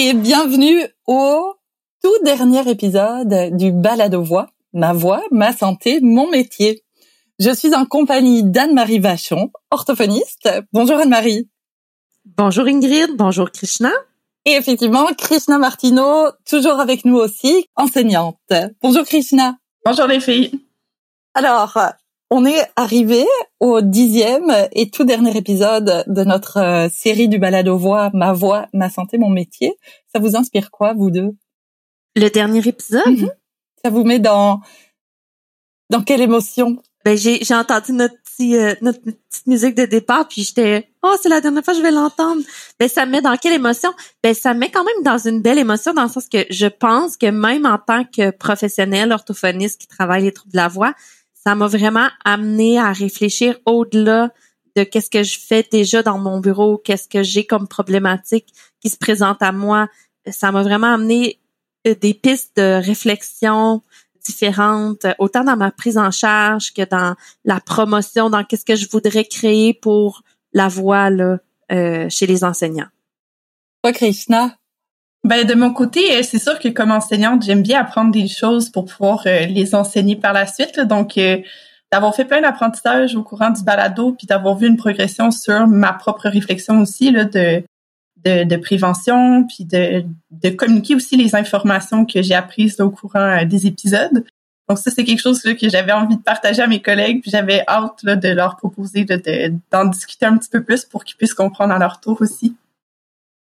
et bienvenue au tout dernier épisode du Balado Voix, ma voix, ma santé, mon métier. Je suis en compagnie d'Anne-Marie Vachon, orthophoniste. Bonjour Anne-Marie. Bonjour Ingrid, bonjour Krishna. Et effectivement, Krishna Martino, toujours avec nous aussi, enseignante. Bonjour Krishna. Bonjour les filles. Alors, on est arrivé au dixième et tout dernier épisode de notre euh, série du balado voix, ma voix, ma santé, mon métier. Ça vous inspire quoi, vous deux? Le dernier épisode? Mhm. Ça vous met dans dans quelle émotion? Ben j'ai j'ai entendu notre petit euh, notre petite musique de départ puis j'étais oh c'est la dernière fois que je vais l'entendre. Ben ça me met dans quelle émotion? Ben ça me met quand même dans une belle émotion dans le sens que je pense que même en tant que professionnel orthophoniste qui travaille les troubles de la voix, ça m'a vraiment amené à réfléchir au-delà de qu'est-ce que je fais déjà dans mon bureau, qu'est-ce que j'ai comme problématique qui se présente à moi. Ça m'a vraiment amené euh, des pistes de réflexion différentes, autant dans ma prise en charge que dans la promotion, dans qu'est-ce que je voudrais créer pour la voix là, euh, chez les enseignants. Toi, Krishna, ben de mon côté, euh, c'est sûr que comme enseignante, j'aime bien apprendre des choses pour pouvoir euh, les enseigner par la suite. Donc euh, d'avoir fait plein d'apprentissages au courant du balado, puis d'avoir vu une progression sur ma propre réflexion aussi là, de, de, de prévention, puis de, de communiquer aussi les informations que j'ai apprises au courant des épisodes. Donc ça, c'est quelque chose que j'avais envie de partager à mes collègues, puis j'avais hâte là, de leur proposer d'en discuter un petit peu plus pour qu'ils puissent comprendre à leur tour aussi.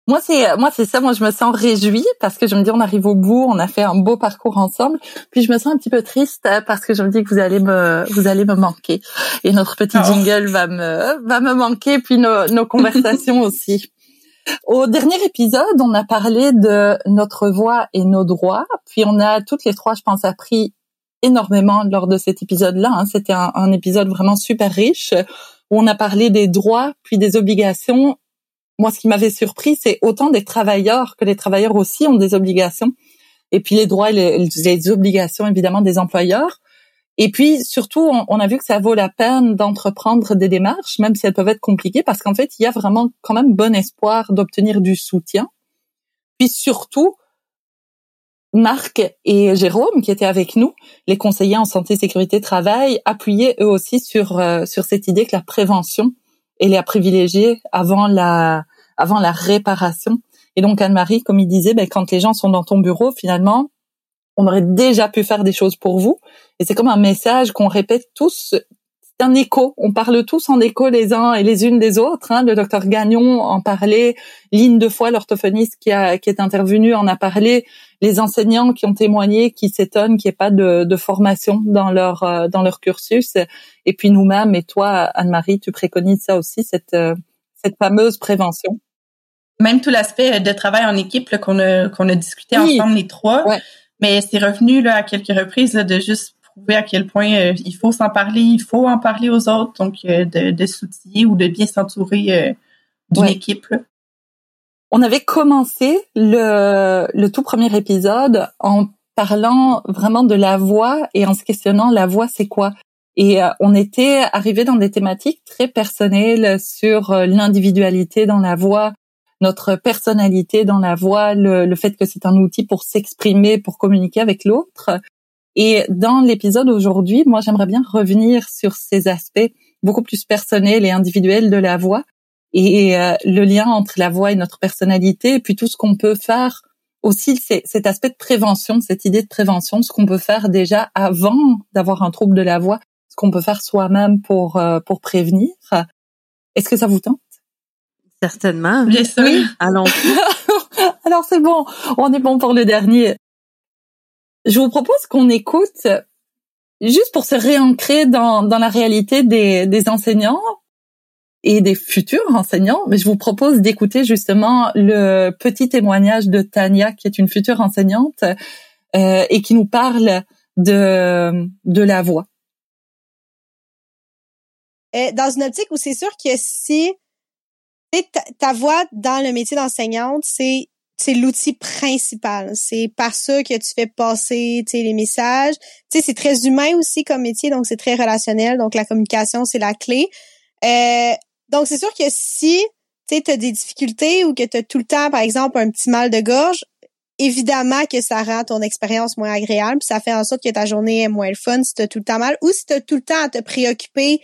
Moi c'est moi c'est ça, moi je me sens réjouie parce que je me dis on arrive au bout, on a fait un beau parcours ensemble. Puis je me sens un petit peu triste parce que je me dis que vous allez me vous allez me manquer et notre petit oh. jingle va me va me manquer puis nos, nos conversations aussi. Au dernier épisode, on a parlé de notre voix et nos droits, puis on a toutes les trois, je pense, appris énormément lors de cet épisode-là. Hein. C'était un, un épisode vraiment super riche où on a parlé des droits puis des obligations moi, ce qui m'avait surpris, c'est autant des travailleurs que les travailleurs aussi ont des obligations. Et puis les droits et les, obligations, évidemment, des employeurs. Et puis surtout, on, a vu que ça vaut la peine d'entreprendre des démarches, même si elles peuvent être compliquées, parce qu'en fait, il y a vraiment quand même bon espoir d'obtenir du soutien. Puis surtout, Marc et Jérôme, qui étaient avec nous, les conseillers en santé, sécurité, travail, appuyaient eux aussi sur euh, sur cette idée que la prévention et les privilégier avant la avant la réparation. Et donc Anne-Marie, comme il disait, ben, quand les gens sont dans ton bureau, finalement, on aurait déjà pu faire des choses pour vous. Et c'est comme un message qu'on répète tous. C'est un écho. On parle tous en écho les uns et les unes des autres. Hein. Le docteur Gagnon en parlait. Ligne de foi, l'orthophoniste qui, a, qui est intervenu, en a parlé. Les enseignants qui ont témoigné, qui s'étonnent qu'il n'y ait pas de, de, formation dans leur euh, dans leur cursus. Et puis nous-mêmes et toi, Anne-Marie, tu préconises ça aussi, cette euh, cette fameuse prévention même tout l'aspect de travail en équipe qu'on a qu'on a discuté ensemble les trois. Mais c'est revenu là à quelques reprises de juste prouver à quel point euh, il faut s'en parler, il faut en parler aux autres, donc euh, de, de s'outiller ou de bien s'entourer euh, d'une équipe. On avait commencé le, le tout premier épisode en parlant vraiment de la voix et en se questionnant la voix c'est quoi? Et on était arrivé dans des thématiques très personnelles sur l'individualité dans la voix, notre personnalité dans la voix, le, fait que c'est un outil pour s'exprimer, pour communiquer avec l'autre. Et dans l'épisode aujourd'hui, moi, j'aimerais bien revenir sur ces aspects beaucoup plus personnels et individuels de la voix et euh, le lien entre la voix et notre personnalité, et puis tout ce qu'on peut faire aussi, cet aspect de prévention, cette idée de prévention, ce qu'on peut faire déjà avant d'avoir un trouble de la voix, ce qu'on peut faire soi-même pour euh, pour prévenir. Est-ce que ça vous tente? Certainement. Bien sûr. Oui. Allons. Alors c'est bon, on est bon pour le dernier. Je vous propose qu'on écoute juste pour se réancrer dans, dans la réalité des, des enseignants et des futurs enseignants, mais je vous propose d'écouter justement le petit témoignage de Tania, qui est une future enseignante euh, et qui nous parle de, de la voix. Euh, dans une optique où c'est sûr que si ta, ta voix dans le métier d'enseignante, c'est c'est l'outil principal. C'est par ça que tu fais passer les messages. sais, c'est très humain aussi comme métier, donc c'est très relationnel. Donc la communication, c'est la clé. Euh, donc c'est sûr que si tu sais, des difficultés ou que tu as tout le temps, par exemple, un petit mal de gorge, évidemment que ça rend ton expérience moins agréable, ça fait en sorte que ta journée est moins fun si tu as tout le temps mal ou si tu as tout le temps à te préoccuper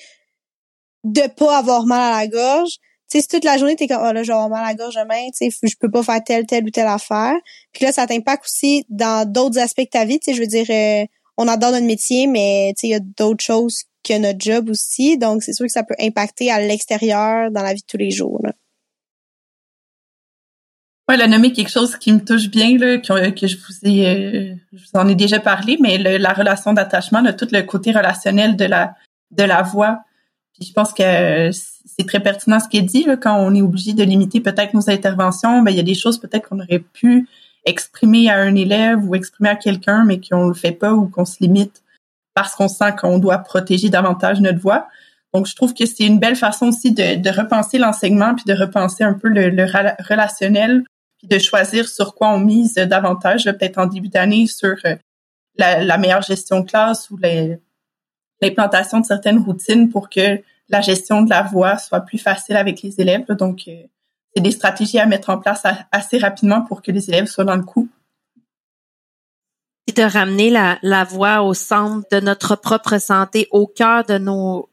de pas avoir mal à la gorge. Tu sais, toute la journée t'es comme oh là, j'ai mal à la gorge demain, tu sais, je peux pas faire telle telle ou telle affaire. Puis là ça t'impacte aussi dans d'autres aspects de ta vie, tu sais, je veux dire euh, on adore notre métier mais tu sais il y a d'autres choses que notre job aussi, donc c'est sûr que ça peut impacter à l'extérieur dans la vie de tous les jours. Là. Ouais, la nommer quelque chose qui me touche bien, là, que, que je vous ai, euh, je vous en ai déjà parlé, mais la relation d'attachement, tout le côté relationnel de la de la voix. Puis je pense que c'est très pertinent ce qui est dit là, quand on est obligé de limiter peut-être nos interventions. Ben il y a des choses peut-être qu'on aurait pu exprimer à un élève ou exprimer à quelqu'un, mais qu'on le fait pas ou qu'on se limite parce qu'on sent qu'on doit protéger davantage notre voix. Donc, je trouve que c'est une belle façon aussi de, repenser l'enseignement puis de repenser un peu le, relationnel de choisir sur quoi on mise davantage, peut-être en début d'année, sur euh, la, meilleure gestion de classe ou l'implantation de certaines routines pour que la gestion de la voix soit plus facile avec les élèves. Donc, euh, c'est des stratégies à mettre en place assez rapidement pour que les élèves soient dans le coup. Et de ramener la, la voix au centre de notre propre santé, au cœur de nos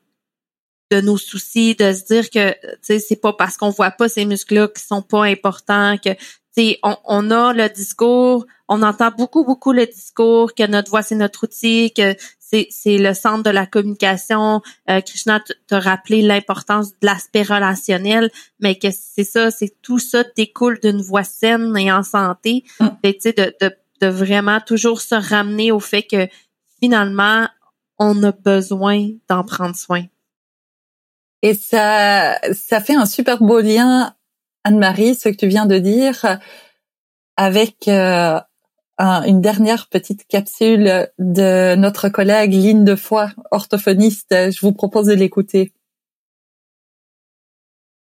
de nos soucis, de se dire que c'est pas parce qu'on voit pas ces muscles-là qui sont pas importants, que on, on a le discours, on entend beaucoup, beaucoup le discours, que notre voix, c'est notre outil, que c'est, c'est le centre de la communication. Euh, Krishna t'a rappelé l'importance de l'aspect relationnel, mais que c'est ça, c'est tout ça découle d'une voix saine et en santé. Mm. de, de, de vraiment toujours se ramener au fait que finalement, on a besoin d'en prendre soin. Et ça, ça fait un super beau lien Anne-Marie, ce que tu viens de dire, avec euh, une dernière petite capsule de notre collègue Lynne Defoy, orthophoniste. Je vous propose de l'écouter.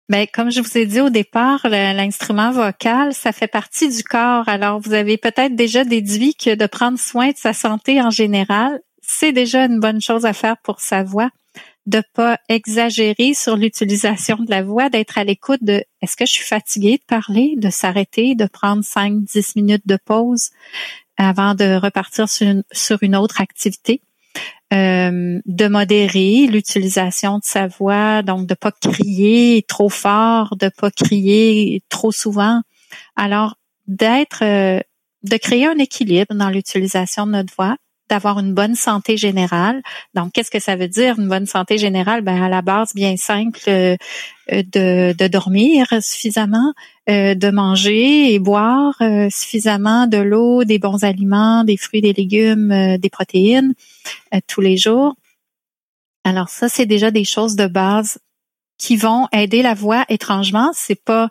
Ben, comme je vous ai dit au départ, l'instrument vocal, ça fait partie du corps. Alors, vous avez peut-être déjà déduit que de prendre soin de sa santé en général, c'est déjà une bonne chose à faire pour sa voix de pas exagérer sur l'utilisation de la voix, d'être à l'écoute de est-ce que je suis fatiguée de parler, de s'arrêter, de prendre 5 dix minutes de pause avant de repartir sur une, sur une autre activité? Euh, de modérer l'utilisation de sa voix, donc de pas crier trop fort, de pas crier trop souvent. Alors d'être, euh, de créer un équilibre dans l'utilisation de notre voix, d'avoir une bonne santé générale. Donc, qu'est-ce que ça veut dire une bonne santé générale? Ben à la base bien simple euh, de, de, dormir suffisamment, euh, de manger et boire euh, suffisamment de l'eau, des bons aliments, des fruits, des légumes, des protéines tous les jours. Alors ça, c'est déjà des choses de base qui vont aider la voix. Étrangement, c'est pas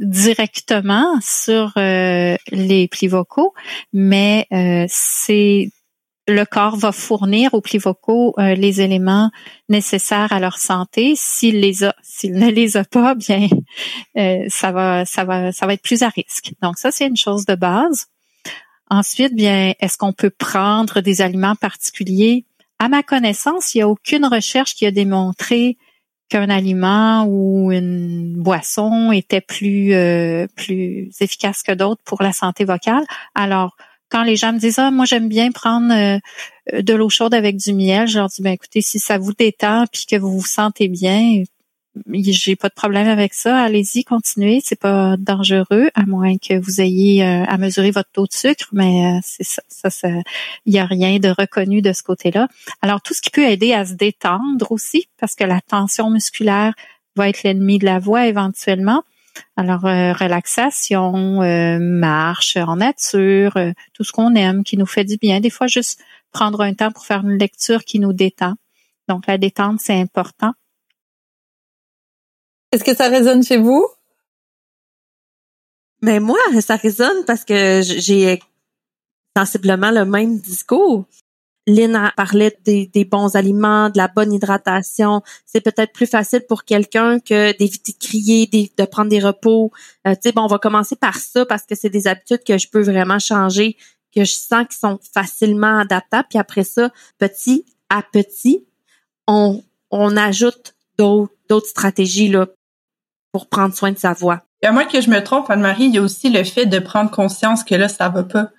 directement sur les plis vocaux, mais c'est le corps va fournir aux plis vocaux euh, les éléments nécessaires à leur santé. S'il ne les a pas, bien, euh, ça va être plus à risque. Donc ça, c'est une chose de base. Ensuite, bien, est-ce qu'on peut prendre des aliments particuliers? À ma connaissance, il n'y a aucune recherche qui a démontré qu'un aliment ou une boisson était plus euh, plus efficace que d'autres pour la santé vocale. Alors, quand les gens me disent ah moi j'aime bien prendre euh, de l'eau chaude avec du miel, je leur dis ben écoutez si ça vous détend puis que vous vous sentez bien, j'ai pas de problème avec ça, allez-y continuez, c'est pas dangereux à moins que vous ayez euh, à mesurer votre taux de sucre, mais euh, c'est ça, ça, ça il y a rien de reconnu de ce côté-là. Alors tout ce qui peut aider à se détendre aussi parce que la tension musculaire va être l'ennemi de la voix éventuellement. Alors, euh, relaxation, euh, marche en nature, euh, tout ce qu'on aime, qui nous fait du bien. Des fois, juste prendre un temps pour faire une lecture qui nous détend. Donc, la détente, c'est important. Est-ce que ça résonne chez vous? Mais moi, ça résonne parce que j'ai sensiblement le même discours. Lynn parlait des, des, bons aliments, de la bonne hydratation. C'est peut-être plus facile pour quelqu'un que d'éviter de crier, de prendre des repos. Euh, tu sais, bon, on va commencer par ça parce que c'est des habitudes que je peux vraiment changer, que je sens qui sont facilement adaptables. Puis après ça, petit à petit, on, on ajoute d'autres, stratégies là. pour prendre soin de sa voix. À moins que je me trompe, Anne-Marie, il y a aussi le fait de prendre conscience que là, ça va pas.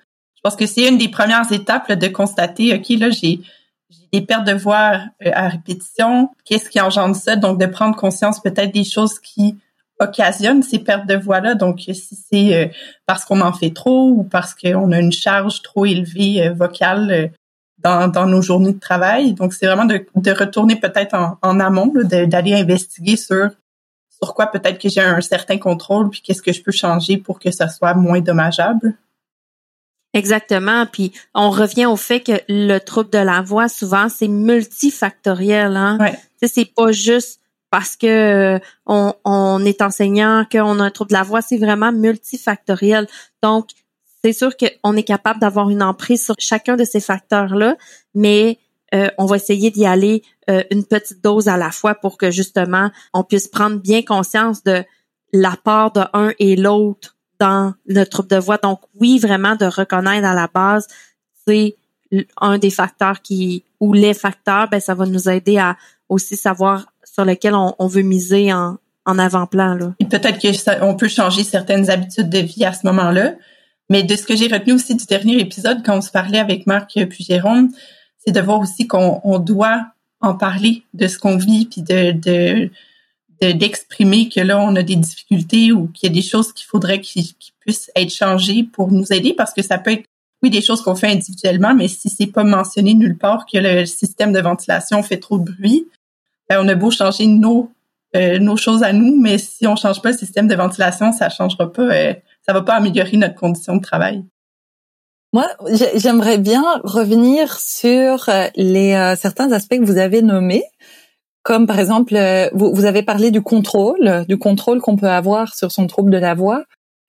Pense que c'est une des premières étapes là, de constater, OK, là, j'ai des pertes de voix euh, à répétition. Qu'est-ce qui engendre ça? Donc, de prendre conscience peut-être des choses qui occasionnent ces pertes de voix-là. Donc, si c'est euh, parce qu'on en fait trop ou parce qu'on a une charge trop élevée euh, vocale dans, dans, nos journées de travail. Donc, c'est vraiment de, de retourner peut-être en, en, amont, d'aller investiguer sur sur quoi peut-être que j'ai un certain contrôle, puis qu'est-ce que je peux changer pour que ça soit moins dommageable. Exactement. Puis on revient au fait que le trouble de la voix, souvent, c'est multifactoriel. Hein? Ouais. C'est pas juste parce que euh, on, on est enseignant qu'on a un trouble de la voix, c'est vraiment multifactoriel. Donc, c'est sûr qu'on est capable d'avoir une emprise sur chacun de ces facteurs-là, mais euh, on va essayer d'y aller euh, une petite dose à la fois pour que justement on puisse prendre bien conscience de la part de un et l'autre dans le trouble de voix. Donc oui, vraiment de reconnaître à la base, c'est un des facteurs qui ou les facteurs, ben ça va nous aider à aussi savoir sur lequel on, veut miser en, en avant-plan. Peut-être que on peut changer certaines habitudes de vie à ce moment-là. Mais de ce que j'ai retenu aussi du dernier épisode, quand on se parlait avec Marc puis Jérôme, c'est de voir aussi qu'on doit en parler de ce qu'on vit, puis de, d'exprimer que là, on a des difficultés ou qu'il y a des choses qu'il faudrait qui, puissent être changées pour nous aider, parce que ça peut être, oui, des choses qu'on fait individuellement, mais si c'est pas mentionné nulle part que le système de ventilation fait trop de bruit, ben, on a beau changer nos, euh, nos choses à nous, mais si on change pas le système de ventilation, ça changera pas, euh, ça va pas améliorer notre condition de travail. Moi, j'aimerais bien revenir sur euh, les euh, certains aspects que vous avez nommés, comme par exemple, euh, vous, vous, avez parlé du contrôle, du contrôle qu'on peut avoir sur son trouble de la voix,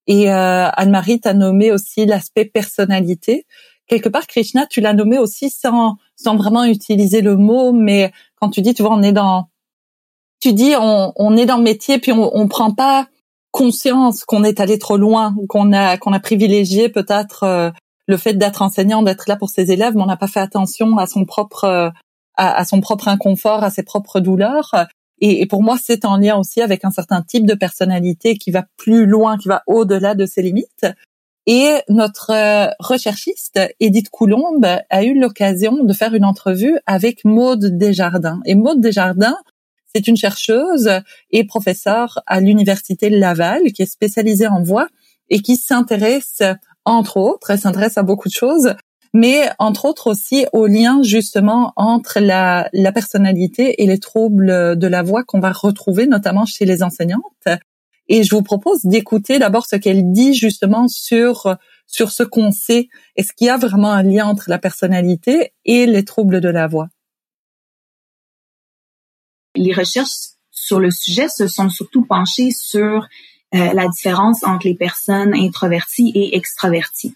et Anne-Marie t'a nommé aussi l'aspect personnalité. Quelque part, Krishna, tu l'as nommé aussi sans sans vraiment utiliser le mot, mais quand tu dis, tu vois, on est dans, tu dis, on, on est dans le métier, puis on, on prend pas conscience qu'on est allé trop loin, qu'on a qu'on a privilégié peut-être le fait d'être enseignant, d'être là pour ses élèves, mais on n'a pas fait attention à son propre euh, à, son propre inconfort, à ses propres douleurs. Et, pour moi, c'est en lien aussi avec un certain type de personnalité qui va plus loin, qui va au-delà de ses limites. Et notre euh, recherchiste Edith Coulombe a eu l'occasion de faire une entrevue avec Maude Desjardins. Et Maude Desjardins, c'est une chercheuse et professeure à l'université Laval qui est spécialisée en voix et qui s'intéresse entre autres, elle s'intéresse à beaucoup de choses, mais entre autres aussi au lien justement entre la, la personnalité et les troubles de la voix qu'on va retrouver notamment chez les enseignantes. Et je vous propose d'écouter d'abord ce qu'elle dit justement sur sur ce qu'on sait. Est-ce qu'il y a vraiment un lien entre la personnalité et les troubles de la voix? Les recherches sur le sujet se sont surtout penchées sur euh, la différence entre les personnes introverties et extraverties.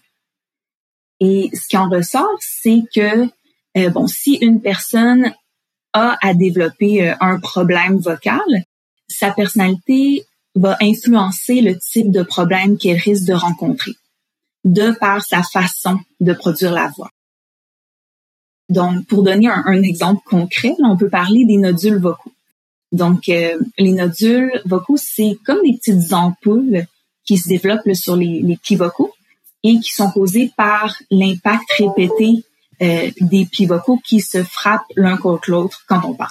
Et ce qui en ressort, c'est que euh, bon, si une personne a à développer euh, un problème vocal, sa personnalité va influencer le type de problème qu'elle risque de rencontrer, de par sa façon de produire la voix. Donc, pour donner un, exemple concret, on peut parler des nodules vocaux. Donc, euh, les nodules vocaux, c'est comme des petites ampoules qui se développent sur les, les plis vocaux et qui sont causées par l'impact répété euh, des plis vocaux qui se frappent l'un contre l'autre quand on parle.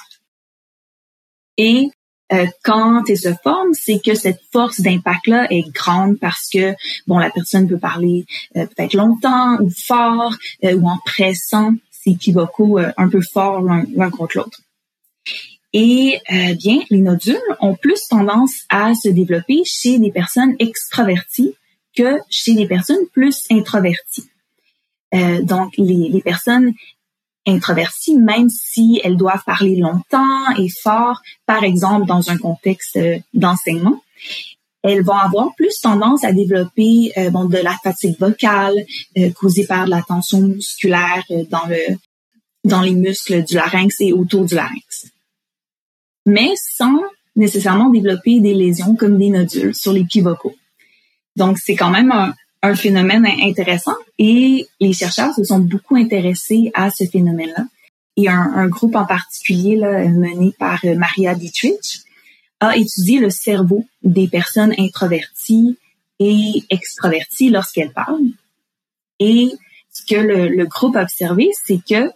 Et euh, quand elles se forment, c'est que cette force d'impact-là est grande parce que bon, la personne peut parler peut-être longtemps ou fort ou en pressant ses plis vocaux un peu fort l'un contre l'autre. Et euh, bien, les nodules ont plus tendance à se développer chez des personnes extraverties que chez des personnes plus introverties. Euh, donc, les, les, personnes introverties, même si elles doivent parler longtemps et fort, par exemple dans un contexte euh, d'enseignement, elles vont avoir plus tendance à développer euh, bon, de la fatigue vocale causée par de la tension musculaire dans le dans les muscles du larynx et autour du larynx mais sans nécessairement développer des lésions comme des nodules sur les pieds vocaux. Donc, c'est quand même un, phénomène intéressant et les chercheurs se sont beaucoup intéressés à ce phénomène-là. Et un, groupe en particulier mené par euh, Maria Dietrich a étudié le cerveau des personnes introverties et extraverties lorsqu'elles parlent. Et ce que le, le groupe a observé, c'est que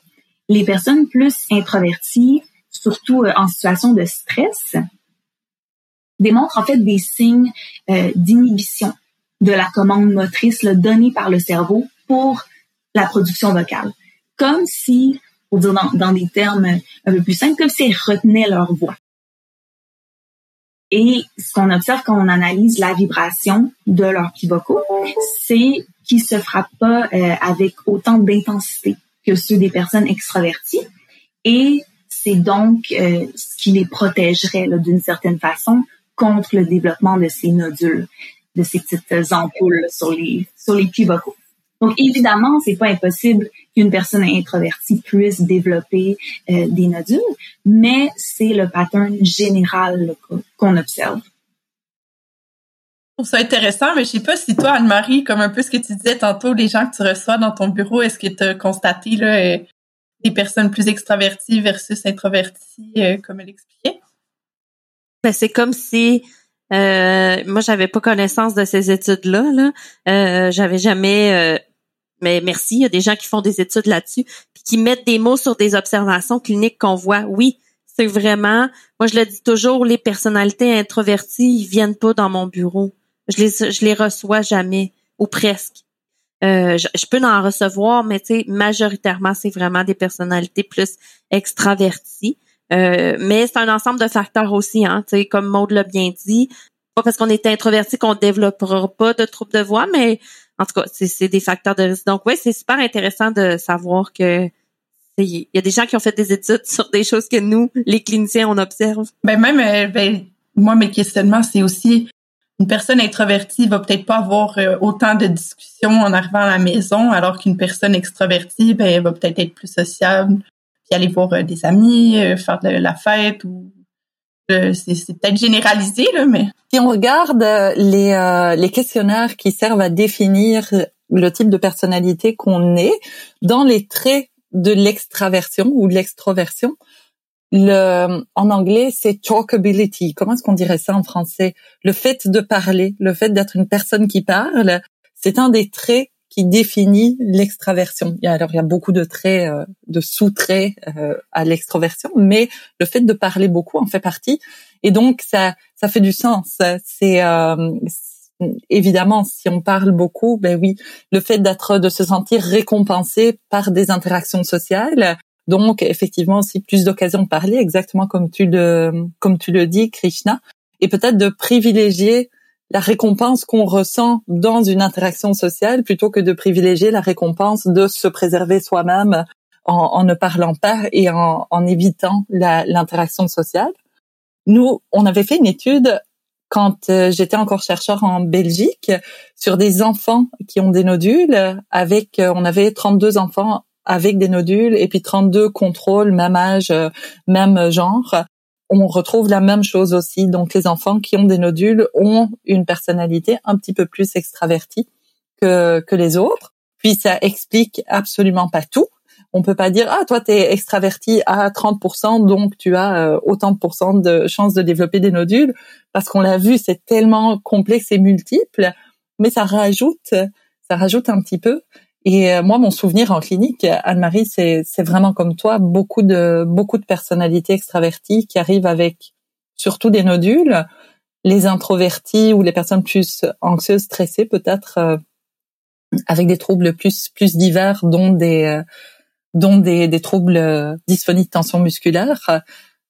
les personnes plus introverties, surtout euh, en situation de stress, démontrent en fait des signes euh, d'inhibition de la commande motrice là, donnée par le cerveau pour la production vocale. Comme si, pour dire dans, dans des termes un peu plus simples, comme si elles retenaient leur voix. Et ce qu'on observe quand on analyse la vibration de leurs plis vocaux, c'est qu'ils se frappent pas euh, avec autant d'intensité que ceux des personnes extraverties. Et c'est donc euh, ce qui les protégerait d'une certaine façon contre le développement de ces nodules, de ces petites ampoules sur les sur les plis vocaux. Donc évidemment, c'est pas impossible qu'une personne introvertie puisse développer euh, des nodules, mais c'est le pattern général qu'on observe. Je trouve ça intéressant, mais je sais pas si toi, Anne-Marie, comme un peu ce que tu disais tantôt, les gens que tu reçois dans ton bureau, est-ce que tu as constaté là, euh, des personnes plus extraverties versus introverties, euh, comme elle expliquait? Ben, c'est comme si euh, moi j'avais pas connaissance de ces études là euh, j'avais jamais mais merci, il y a des gens qui font des études là-dessus, puis qui mettent des mots sur des observations cliniques qu'on voit. Oui, c'est vraiment, moi je le dis toujours, les personnalités introverties, ils viennent pas dans mon bureau. Je les, je les reçois jamais, ou presque. Euh, je, peux en recevoir, mais tu sais, majoritairement, c'est vraiment des personnalités plus extraverties. Euh, mais c'est un ensemble de facteurs aussi, hein, comme Maud l'a bien dit. Pas parce qu'on est introverti qu'on développera pas de troubles de voix, mais en tout cas, c'est des facteurs de risque. Donc oui, c'est super intéressant de savoir que il y a des gens qui ont fait des études sur des choses que nous, les cliniciens, on observe. Ben même, euh, ben, moi, mes questionnements, c'est aussi une personne introvertie va peut-être pas avoir euh, autant de discussions en arrivant à la maison, alors qu'une personne extravertie, ben, elle va peut-être être plus sociable, aller voir euh, des amis, faire de la fête ou c'est peut-être généralisé, là, mais... Si on regarde euh, les, euh, les questionnaires qui servent à définir le type de personnalité qu'on est, dans les traits de l'extraversion ou de l'extroversion, le, en anglais, c'est talkability. Comment est-ce qu'on dirait ça en français? Le fait de parler, le fait d'être une personne qui parle, c'est un des traits qui définit l'extraversion. Alors il y a beaucoup de traits, euh, de sous-traits euh, à l'extroversion, mais le fait de parler beaucoup en fait partie. Et donc ça, ça fait du sens. C'est euh, évidemment si on parle beaucoup, ben oui, le fait d'être, de se sentir récompensé par des interactions sociales. Donc effectivement aussi plus d'occasions de parler, exactement comme tu le, comme tu le dis, Krishna, et peut-être de privilégier la récompense qu'on ressent dans une interaction sociale plutôt que de privilégier la récompense de se préserver soi-même en, ne parlant pas et en, évitant l'interaction sociale. Nous, on avait fait une étude quand euh, j'étais encore chercheur en Belgique sur des enfants qui ont des nodules avec euh, on avait 32 enfants avec des nodules et puis 32 contrôles même âge euh, même genre on retrouve la même chose aussi. Donc les enfants qui ont des nodules ont une personnalité un petit peu plus extravertie que, que les autres. Puis ça explique absolument pas tout. On peut pas dire ah toi t'es extraverti à 30% donc tu as euh, autant de pourcents de chances de développer des nodules parce qu'on l'a vu c'est tellement complexe et multiple mais ça rajoute ça rajoute un petit peu et euh, moi, mon souvenir en clinique, Anne-Marie, c'est, c'est vraiment comme toi, beaucoup de beaucoup de personnalités extraverties qui arrivent avec surtout des nodules. Les introvertis ou les personnes plus anxieuses, stressées, peut-être euh, avec des troubles plus plus divers, dont des euh, dont des, des troubles dysphoniques de tension musculaire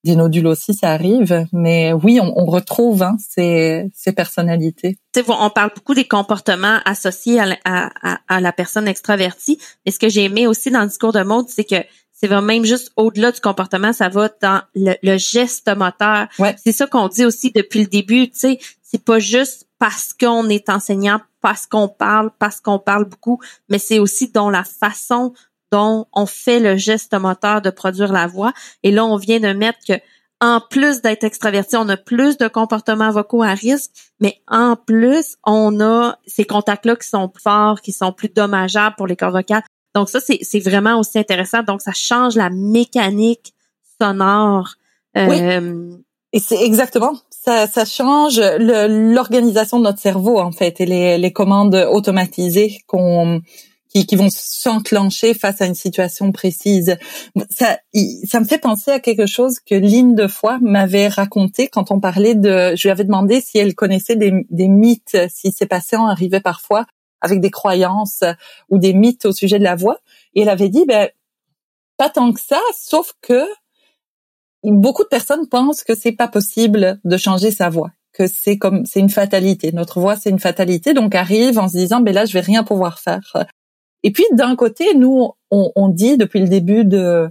des nodules aussi, ça arrive. Mais oui, on, on retrouve hein, ces, ces personnalités. on parle beaucoup des comportements associés à, à, à, la personne extravertie. Mais ce que j'ai aimé aussi dans le discours de mode, c'est que c'est vraiment même juste au-delà du comportement, ça va dans le, le geste moteur. Ouais. C'est ça qu'on dit aussi depuis le début. Tu sais, c'est pas juste parce qu'on est enseignant, parce qu'on parle, parce qu'on parle beaucoup, mais c'est aussi dans la façon dont on fait le geste moteur de produire la voix. Et là, on vient de mettre que en plus d'être extraverti, on a plus de comportements vocaux à risque, mais en plus, on a ces contacts-là qui sont plus forts, qui sont plus dommageables pour les corps vocales. Donc ça, c'est vraiment aussi intéressant. Donc, ça change la mécanique sonore. Euh, Et c'est exactement ça, ça change l'organisation de notre cerveau en fait et les, les commandes automatisées qu'on qui, qui vont s'enclencher face à une situation précise. Ça, ça me fait penser à quelque chose que Lynn de Foy m'avait raconté quand on parlait de. Je lui avais demandé si elle connaissait des, des mythes, si ces patients arrivaient parfois avec des croyances ou des mythes au sujet de la voix. Et elle avait dit, ben pas tant que ça, sauf que beaucoup de personnes pensent que c'est pas possible de changer sa voix, que c'est comme c'est une fatalité. Notre voix c'est une fatalité, donc arrive en se disant ben là je vais rien pouvoir faire. Et puis d'un côté, nous on, on dit depuis le début de,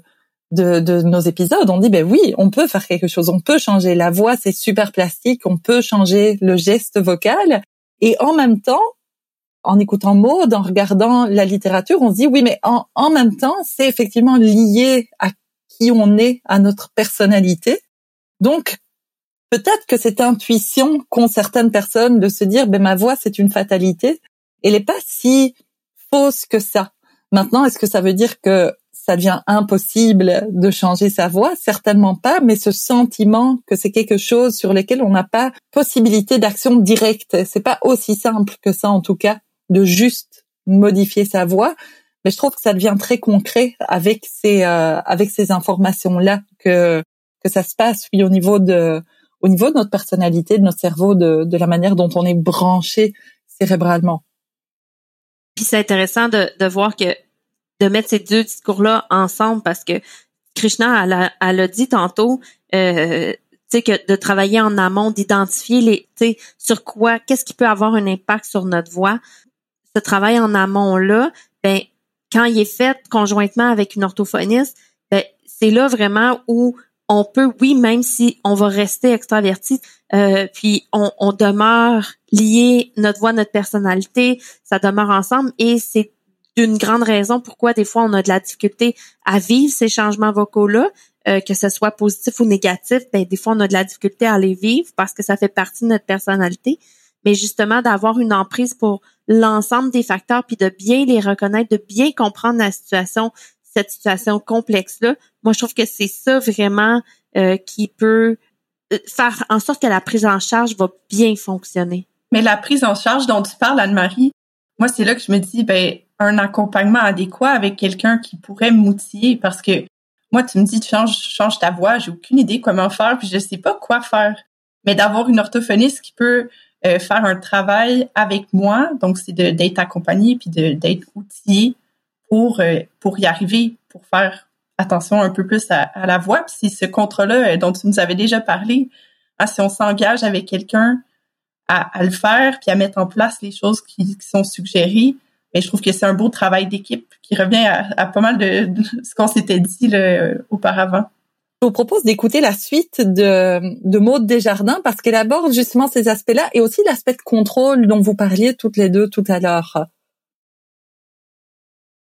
de, de nos épisodes, on dit ben oui, on peut faire quelque chose, on peut changer la voix, c'est super plastique, on peut changer le geste vocal. Et en même temps, en écoutant Maud, en regardant la littérature, on se dit oui, mais en, en même temps, c'est effectivement lié à qui on est, à notre personnalité. Donc, peut-être que cette intuition qu'ont certaines personnes de se dire, ben ma voix c'est une fatalité, elle n'est pas si fausse que ça. Maintenant, est-ce que ça veut dire que ça devient impossible de changer sa voix? Certainement pas, mais ce sentiment que c'est quelque chose sur lequel on n'a pas possibilité d'action directe, c'est pas aussi simple que ça en tout cas, de juste modifier sa voix mais je trouve que ça devient très concret avec ces euh, avec ces informations là que que ça se passe au niveau de au niveau de notre personnalité, de notre cerveau, de, de la manière dont on est branché cérébralement. Puis c'est intéressant de, de voir que de mettre ces deux discours-là ensemble parce que Krishna, elle a, elle a dit tantôt, euh, tu sais, que de travailler en amont, d'identifier les, tu sais, sur quoi, qu'est-ce qui peut avoir un impact sur notre voix. Ce travail en amont-là, ben, quand il est fait conjointement avec une orthophoniste, ben, c'est là vraiment où on peut, oui, même si on va rester extraverti, euh, puis on, demeure lié, notre voix, notre personnalité, ça demeure ensemble et c'est d'une grande raison pourquoi des fois on a de la difficulté à vivre ces changements vocaux-là, euh, que ce soit positif ou négatif, ben, des fois on a de la difficulté à les vivre parce que ça fait partie de notre personnalité. Mais justement, d'avoir une emprise pour l'ensemble des facteurs, puis de bien les reconnaître, de bien comprendre la situation, cette situation complexe-là. Moi, je trouve que c'est ça vraiment euh, qui peut euh, faire en sorte que la prise en charge va bien fonctionner. Mais la prise en charge dont tu parles, Anne-Marie, moi, c'est là que je me dis, ben, un accompagnement adéquat avec quelqu'un qui pourrait m'outiller parce que moi, tu me dis, change, change ta voix, j'ai aucune idée comment faire, puis je sais pas quoi faire. Mais d'avoir une orthophoniste qui peut euh, faire un travail avec moi. Donc, c'est d'être accompagné puis d'être outillé pour, euh, pour y arriver, pour faire attention un peu plus à, la voix. Puis ce contrat-là euh, dont tu nous avais déjà parlé. Ah, si on s'engage avec quelqu'un à, à, le faire puis à mettre en place les choses qui, qui sont suggérées, mais ben, je trouve que c'est un beau travail d'équipe qui revient à, à, pas mal de, de ce qu'on s'était dit là, auparavant. Je vous propose d'écouter la suite de, de Maude Desjardins parce qu'elle aborde justement ces aspects-là et aussi l'aspect de contrôle dont vous parliez toutes les deux tout à l'heure.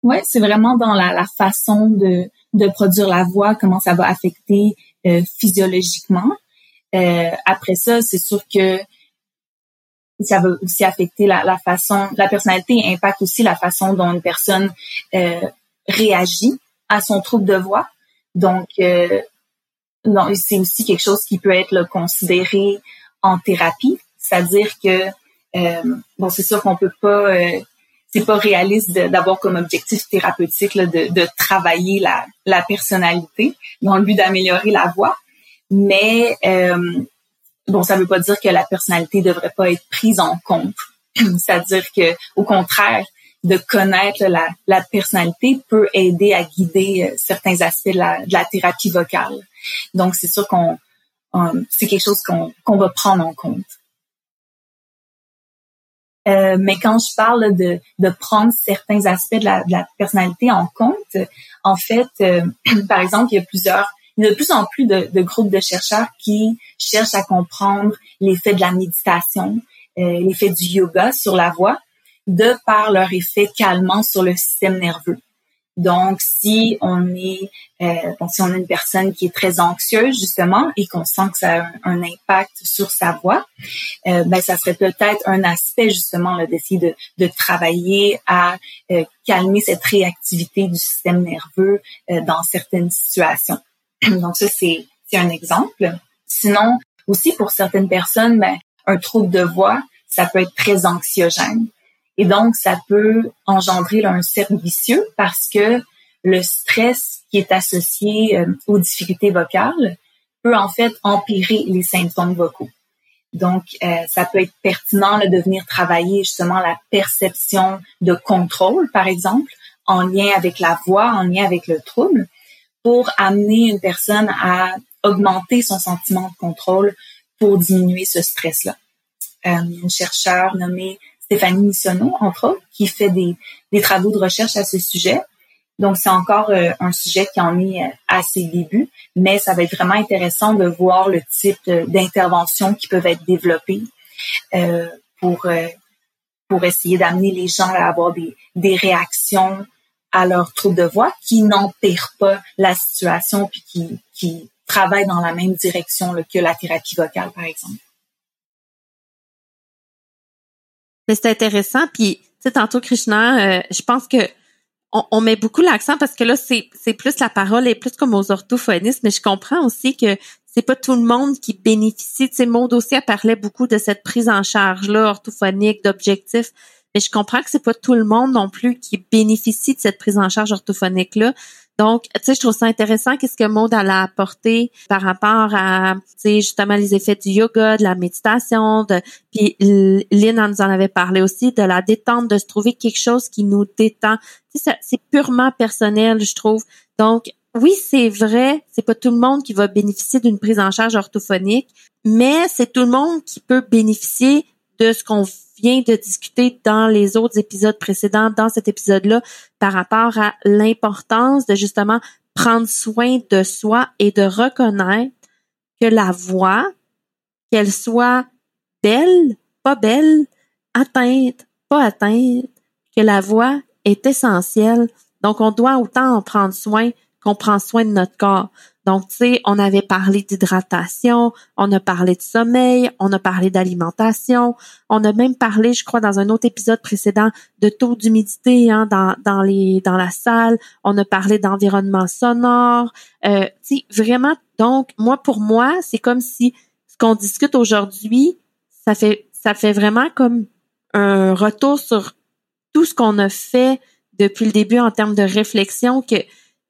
Oui, c'est vraiment dans la, la, façon de, de produire la voix, comment ça va affecter euh, physiologiquement. Euh, après ça, c'est sûr que ça va aussi affecter la, la, façon, la personnalité impacte aussi la façon dont une personne euh, réagit à son trouble de voix. Donc, euh, c'est aussi quelque chose qui peut être considéré en thérapie, c'est-à-dire que euh, bon, c'est sûr qu'on peut pas, euh, c'est pas réaliste d'avoir comme objectif thérapeutique de, de, travailler la, la personnalité dans le but d'améliorer la voix, mais euh, bon, ça veut pas dire que la personnalité devrait pas être prise en compte, c'est-à-dire que au contraire, de connaître la, la, personnalité peut aider à guider euh, certains aspects de la, de la thérapie vocale. Donc, c'est sûr qu'on c'est quelque chose qu'on qu'on va prendre en compte. Euh, mais quand je parle de, de prendre certains aspects de la, personnalité en compte, en fait, euh, par exemple, il y a plusieurs, il y a de plus en plus de, de groupes de chercheurs qui cherchent à comprendre l'effet de la méditation, euh, l'effet du yoga sur la voix de par leur effet calmant sur le système nerveux. Donc, si on est, euh, si on une personne qui est très anxieuse justement et qu'on sent que ça a un, impact sur sa voix, euh, ben ça serait peut-être un aspect justement d'essayer de, de, travailler à euh, calmer cette réactivité du système nerveux euh, dans certaines situations. Donc ça c'est c'est un exemple sinon, aussi pour certaines personnes, ben, un trouble de voix, ça peut être très anxiogène. Et donc, ça peut engendrer un cercle vicieux parce que le stress qui est associé euh, aux difficultés vocales peut en fait empirer les symptômes vocaux. Donc, euh, ça peut être pertinent de venir travailler justement la perception de contrôle, par exemple, en lien avec la voix, en lien avec le trouble, pour amener une personne à augmenter son sentiment de contrôle pour diminuer ce stress-là. Euh, une chercheure nommée Stéphanie Missonneau, entre autres, qui fait des, travaux de recherche à ce sujet. Donc, c'est encore euh, un sujet qui en est euh, à ses débuts, mais ça va être vraiment intéressant de voir le type d'interventions qui peuvent être développées euh, pour, pour essayer d'amener les gens à avoir des, des réactions à leur trouble de voix qui n'empirent pas la situation puis qui, qui travaillent dans la même direction que la thérapie vocale, par exemple. C'est intéressant. Puis, tu sais, tantôt, Krishna, je pense que on, met beaucoup l'accent parce que là, c'est, c'est plus la parole est plus comme aux orthophonistes, mais je comprends aussi que c'est pas tout le monde qui bénéficie. Tu sais, Maud aussi, elle parlait beaucoup de cette prise en charge-là, orthophonique, d'objectifs. Mais je comprends que c'est pas tout le monde non plus qui bénéficie de cette prise en charge orthophonique-là. Donc, tu sais, je trouve ça intéressant qu'est-ce que Maud a apporté par rapport à, tu sais, justement les effets du yoga, de la méditation, de, puis Lynn nous en avait parlé aussi, de la détente, de se trouver quelque chose qui nous détend. Tu sais, c'est purement personnel, je trouve. Donc, oui, c'est vrai, c'est pas tout le monde qui va bénéficier d'une prise en charge orthophonique, mais c'est tout le monde qui peut bénéficier de ce qu'on de discuter dans les autres épisodes précédents, dans cet épisode-là, par rapport à l'importance de justement prendre soin de soi et de reconnaître que la voix, qu'elle soit belle, pas belle, atteinte, pas atteinte, que la voix est essentielle. Donc, on doit autant en prendre soin qu'on prend soin de notre corps. Donc, tu sais, on avait parlé d'hydratation, on a parlé de sommeil, on a parlé d'alimentation, on a même parlé, je crois, dans un autre épisode précédent, de taux d'humidité hein, dans, dans, les, dans la salle, on a parlé d'environnement sonore. Euh, tu sais, vraiment, donc, moi, pour moi, c'est comme si ce qu'on discute aujourd'hui, ça fait, ça fait vraiment comme un retour sur tout ce qu'on a fait depuis le début en termes de réflexion que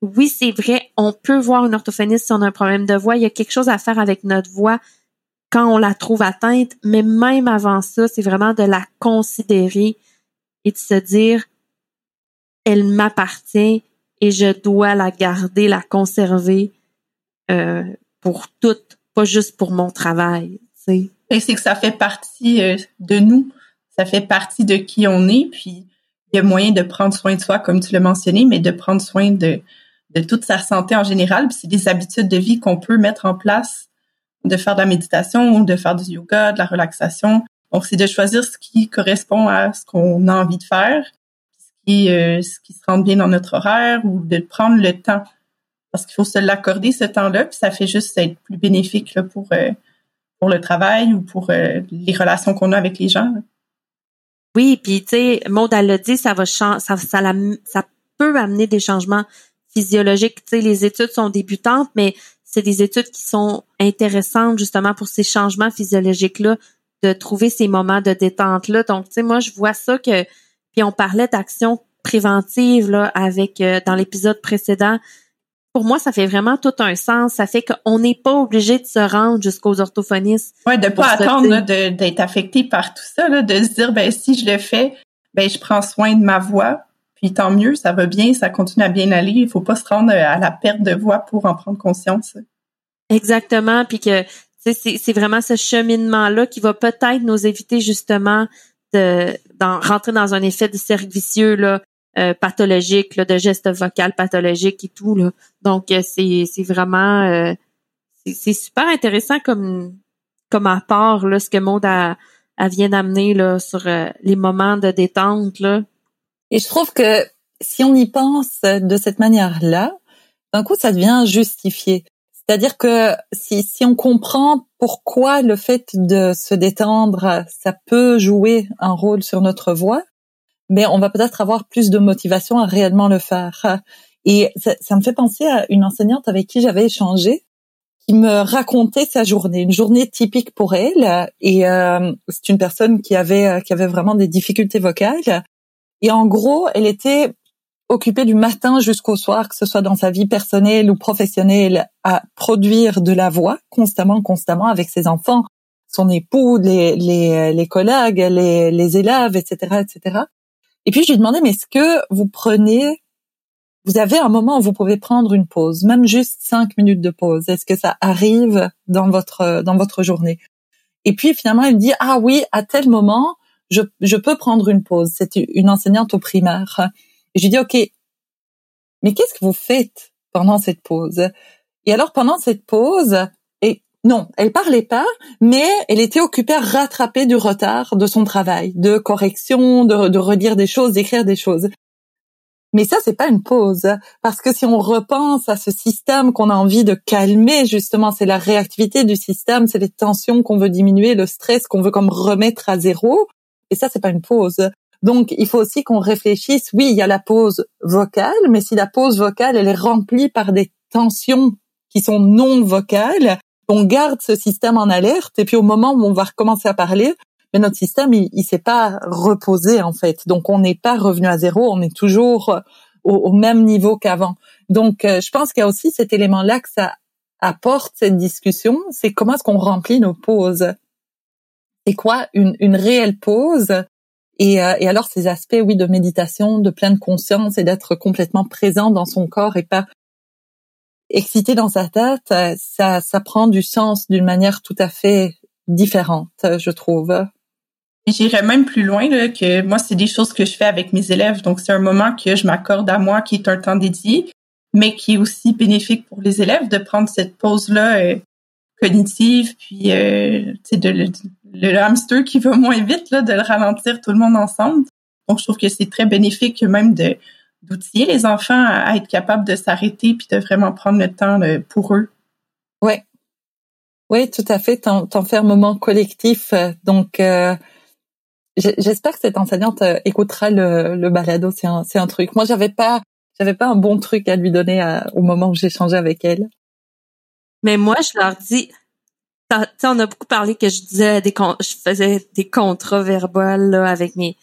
oui, c'est vrai, on peut voir une orthophoniste si on a un problème de voix. Il y a quelque chose à faire avec notre voix quand on la trouve atteinte, mais même avant ça, c'est vraiment de la considérer et de se dire, elle m'appartient et je dois la garder, la conserver euh, pour tout, pas juste pour mon travail. Et c'est que ça fait partie euh, de nous, ça fait partie de qui on est, puis il y a moyen de prendre soin de soi, comme tu l'as mentionné, mais de prendre soin de, de toute sa santé en général. Puis c'est des habitudes de vie qu'on peut mettre en place, de faire de la méditation ou de faire du yoga, de la relaxation. Donc, c'est de choisir ce qui correspond à ce qu'on a envie de faire, ce qui, euh, se rentre bien dans notre horaire ou de prendre le temps. Parce qu'il faut se l'accorder, ce temps-là, puis ça fait juste être plus bénéfique là, pour, euh, pour le travail ou pour euh, les relations qu'on a avec les gens. Oui, puis tu sais, Maud, elle ça va ça, ça, ça peut amener des changements physiologique. Tu sais, les études sont débutantes, mais c'est des études qui sont intéressantes justement pour ces changements physiologiques-là, de trouver ces moments de détente-là. Donc, tu sais, moi, je vois ça que, puis on parlait d'action préventive là, avec euh, dans l'épisode précédent. Pour moi, ça fait vraiment tout un sens. Ça fait qu'on n'est pas obligé de se rendre jusqu'aux orthophonistes. Ouais, de pas attendre d'être affecté par tout ça, là, de se dire ben si je le fais, ben je prends soin de ma voix, puis tant mieux, ça va bien, ça continue à bien aller. Il faut pas se rendre à la perte de voix pour en prendre conscience. Exactement, puis que c'est vraiment ce cheminement-là qui va peut-être nous éviter justement de rentrer dans un effet de cercle vicieux là, euh, pathologique, là, de gestes vocaux pathologiques et tout. Là. Donc, euh, c'est vraiment euh, c'est super intéressant comme comme apport là, ce que Maud a, vient d'amener là sur les moments de détente. Là. Et je trouve que si on y pense de cette manière-là, d'un coup, ça devient justifié. C'est-à-dire que si, si on comprend pourquoi le fait de se détendre, ça peut jouer un rôle sur notre voix, mais on va peut-être avoir plus de motivation à réellement le faire. Et ça, ça me fait penser à une enseignante avec qui j'avais échangé, qui me racontait sa journée, une journée typique pour elle. Et euh, c'est une personne qui avait qui avait vraiment des difficultés vocales. Et en gros, elle était occupée du matin jusqu'au soir, que ce soit dans sa vie personnelle ou professionnelle, à produire de la voix constamment, constamment avec ses enfants, son époux, les, les, les collègues, les, les élèves, etc., etc. Et puis je lui demandais, mais est-ce que vous prenez vous avez un moment où vous pouvez prendre une pause, même juste cinq minutes de pause? Est-ce que ça arrive dans votre dans votre journée? Et puis finalement, elle me dit ah oui, à tel moment, je, je peux prendre une pause. C'est une enseignante au primaire. Et je lui dis ok, mais qu'est-ce que vous faites pendant cette pause? Et alors pendant cette pause, et non, elle parlait pas, mais elle était occupée à rattraper du retard de son travail, de correction, de, de redire des choses, d'écrire des choses. Mais ça, c'est pas une pause, parce que si on repense à ce système qu'on a envie de calmer, justement, c'est la réactivité du système, c'est les tensions qu'on veut diminuer, le stress qu'on veut comme remettre à zéro. Et ça, c'est pas une pause. Donc, il faut aussi qu'on réfléchisse. Oui, il y a la pause vocale, mais si la pause vocale, elle est remplie par des tensions qui sont non vocales, on garde ce système en alerte. Et puis, au moment où on va recommencer à parler, mais notre système, il, il s'est pas reposé en fait. Donc on n'est pas revenu à zéro, on est toujours au, même niveau qu'avant. Donc euh, je pense qu'il y a aussi cet élément-là que ça apporte cette discussion, c'est comment est-ce qu'on remplit nos pauses? C'est quoi une, une réelle pause? Et, euh, et, alors ces aspects, oui, de méditation, de pleine conscience et d'être complètement présent dans son corps et pas excité dans sa tête, euh, ça, ça prend du sens d'une manière tout à fait différente, je trouve. J'irais même plus loin là, que moi, c'est des choses que je fais avec mes élèves. Donc, c'est un moment que je m'accorde à moi qui est un temps dédié, mais qui est aussi bénéfique pour les élèves de prendre cette pause-là euh, cognitive, puis euh, de, le, hamster qui va moins vite, là, de le ralentir tout le monde ensemble. Donc, je trouve que c'est très bénéfique même de d'outiller les enfants à, être capables de s'arrêter puis de vraiment prendre le temps pour eux. Ouais. Oui, tout à fait. T'en, fais un moment collectif. Donc, euh, J'espère que cette enseignante euh, écoutera le, le balado. C'est un, c'est un truc. Moi, j'avais pas, j'avais pas un bon truc à lui donner à, au moment où j'échangeais avec elle. Mais moi, je leur dis, on a beaucoup parlé que je disais des, je faisais des contrats verbaux là, avec mes,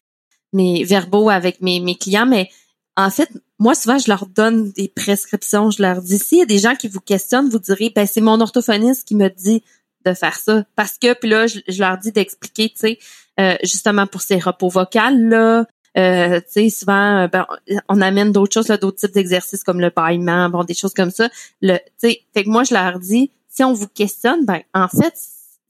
mes verbaux avec mes, mes clients, mais en fait, moi, souvent, je leur donne des prescriptions. Je leur dis, s'il y a des gens qui vous questionnent, vous direz, ben, c'est mon orthophoniste qui me dit de faire ça. Parce que, puis là, je, leur dis d'expliquer, tu sais, euh, justement pour ces repos vocales, là, euh, tu sais, souvent, euh, ben, on amène d'autres choses, d'autres types d'exercices comme le paillement, bon, des choses comme ça. Le, tu sais, fait que moi, je leur dis, si on vous questionne, ben, en fait,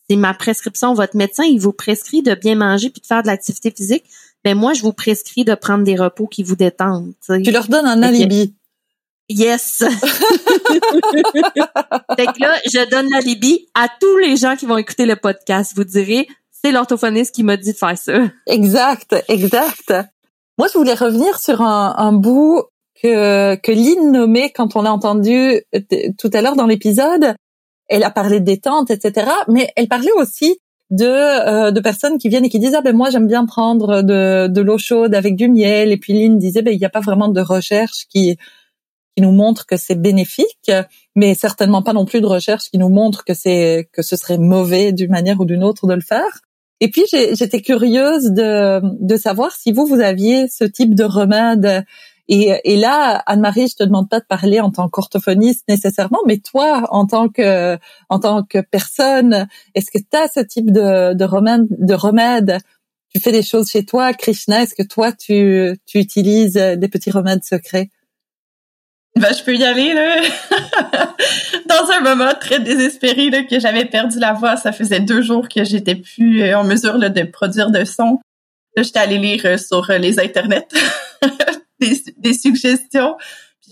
c'est ma prescription. Votre médecin, il vous prescrit de bien manger puis de faire de l'activité physique. Ben, moi, je vous prescris de prendre des repos qui vous détendent. Tu leur donnes un alibi. Yes. fait que là, je donne l'alibi à tous les gens qui vont écouter le podcast. Vous direz, c'est l'orthophoniste qui m'a dit de faire ça. Exact, exact. Moi, je voulais revenir sur un, un bout que, que Lynn nommait quand on l'a entendu tout à l'heure dans l'épisode. Elle a parlé de détente, etc. Mais elle parlait aussi de, euh, de personnes qui viennent et qui disent ah ben moi j'aime bien prendre de, de l'eau chaude avec du miel et puis Lynn disait ben il n'y a pas vraiment de recherche qui qui nous montre que c'est bénéfique, mais certainement pas non plus de recherche qui nous montre que c'est que ce serait mauvais d'une manière ou d'une autre de le faire. Et puis j'étais curieuse de, de savoir si vous vous aviez ce type de remède. Et, et là, Anne-Marie, je te demande pas de parler en tant qu'orthophoniste nécessairement, mais toi, en tant que en tant que personne, est-ce que tu as ce type de, de remède, de remède? Tu fais des choses chez toi, Krishna Est-ce que toi, tu, tu utilises des petits remèdes secrets? Ben, je peux y aller, là. Dans un moment très désespéré, là, que j'avais perdu la voix. Ça faisait deux jours que j'étais plus euh, en mesure là, de produire de son. Là, j'étais allée lire euh, sur euh, les internets des, des, suggestions.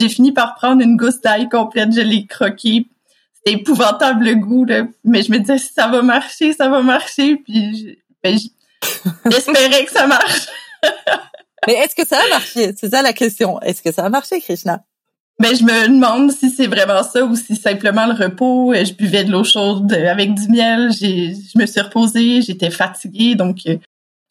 J'ai fini par prendre une gousse d'ail complète. Je l'ai croquée. C'était épouvantable le goût, là. Mais je me disais, ça va marcher, ça va marcher. Puis ben, j'espérais que ça marche. Mais est-ce que ça a marché? C'est ça la question. Est-ce que ça a marché, Krishna? Ben, je me demande si c'est vraiment ça ou si simplement le repos. Euh, je buvais de l'eau chaude avec du miel. J'ai, je me suis reposée. J'étais fatiguée. Donc, euh,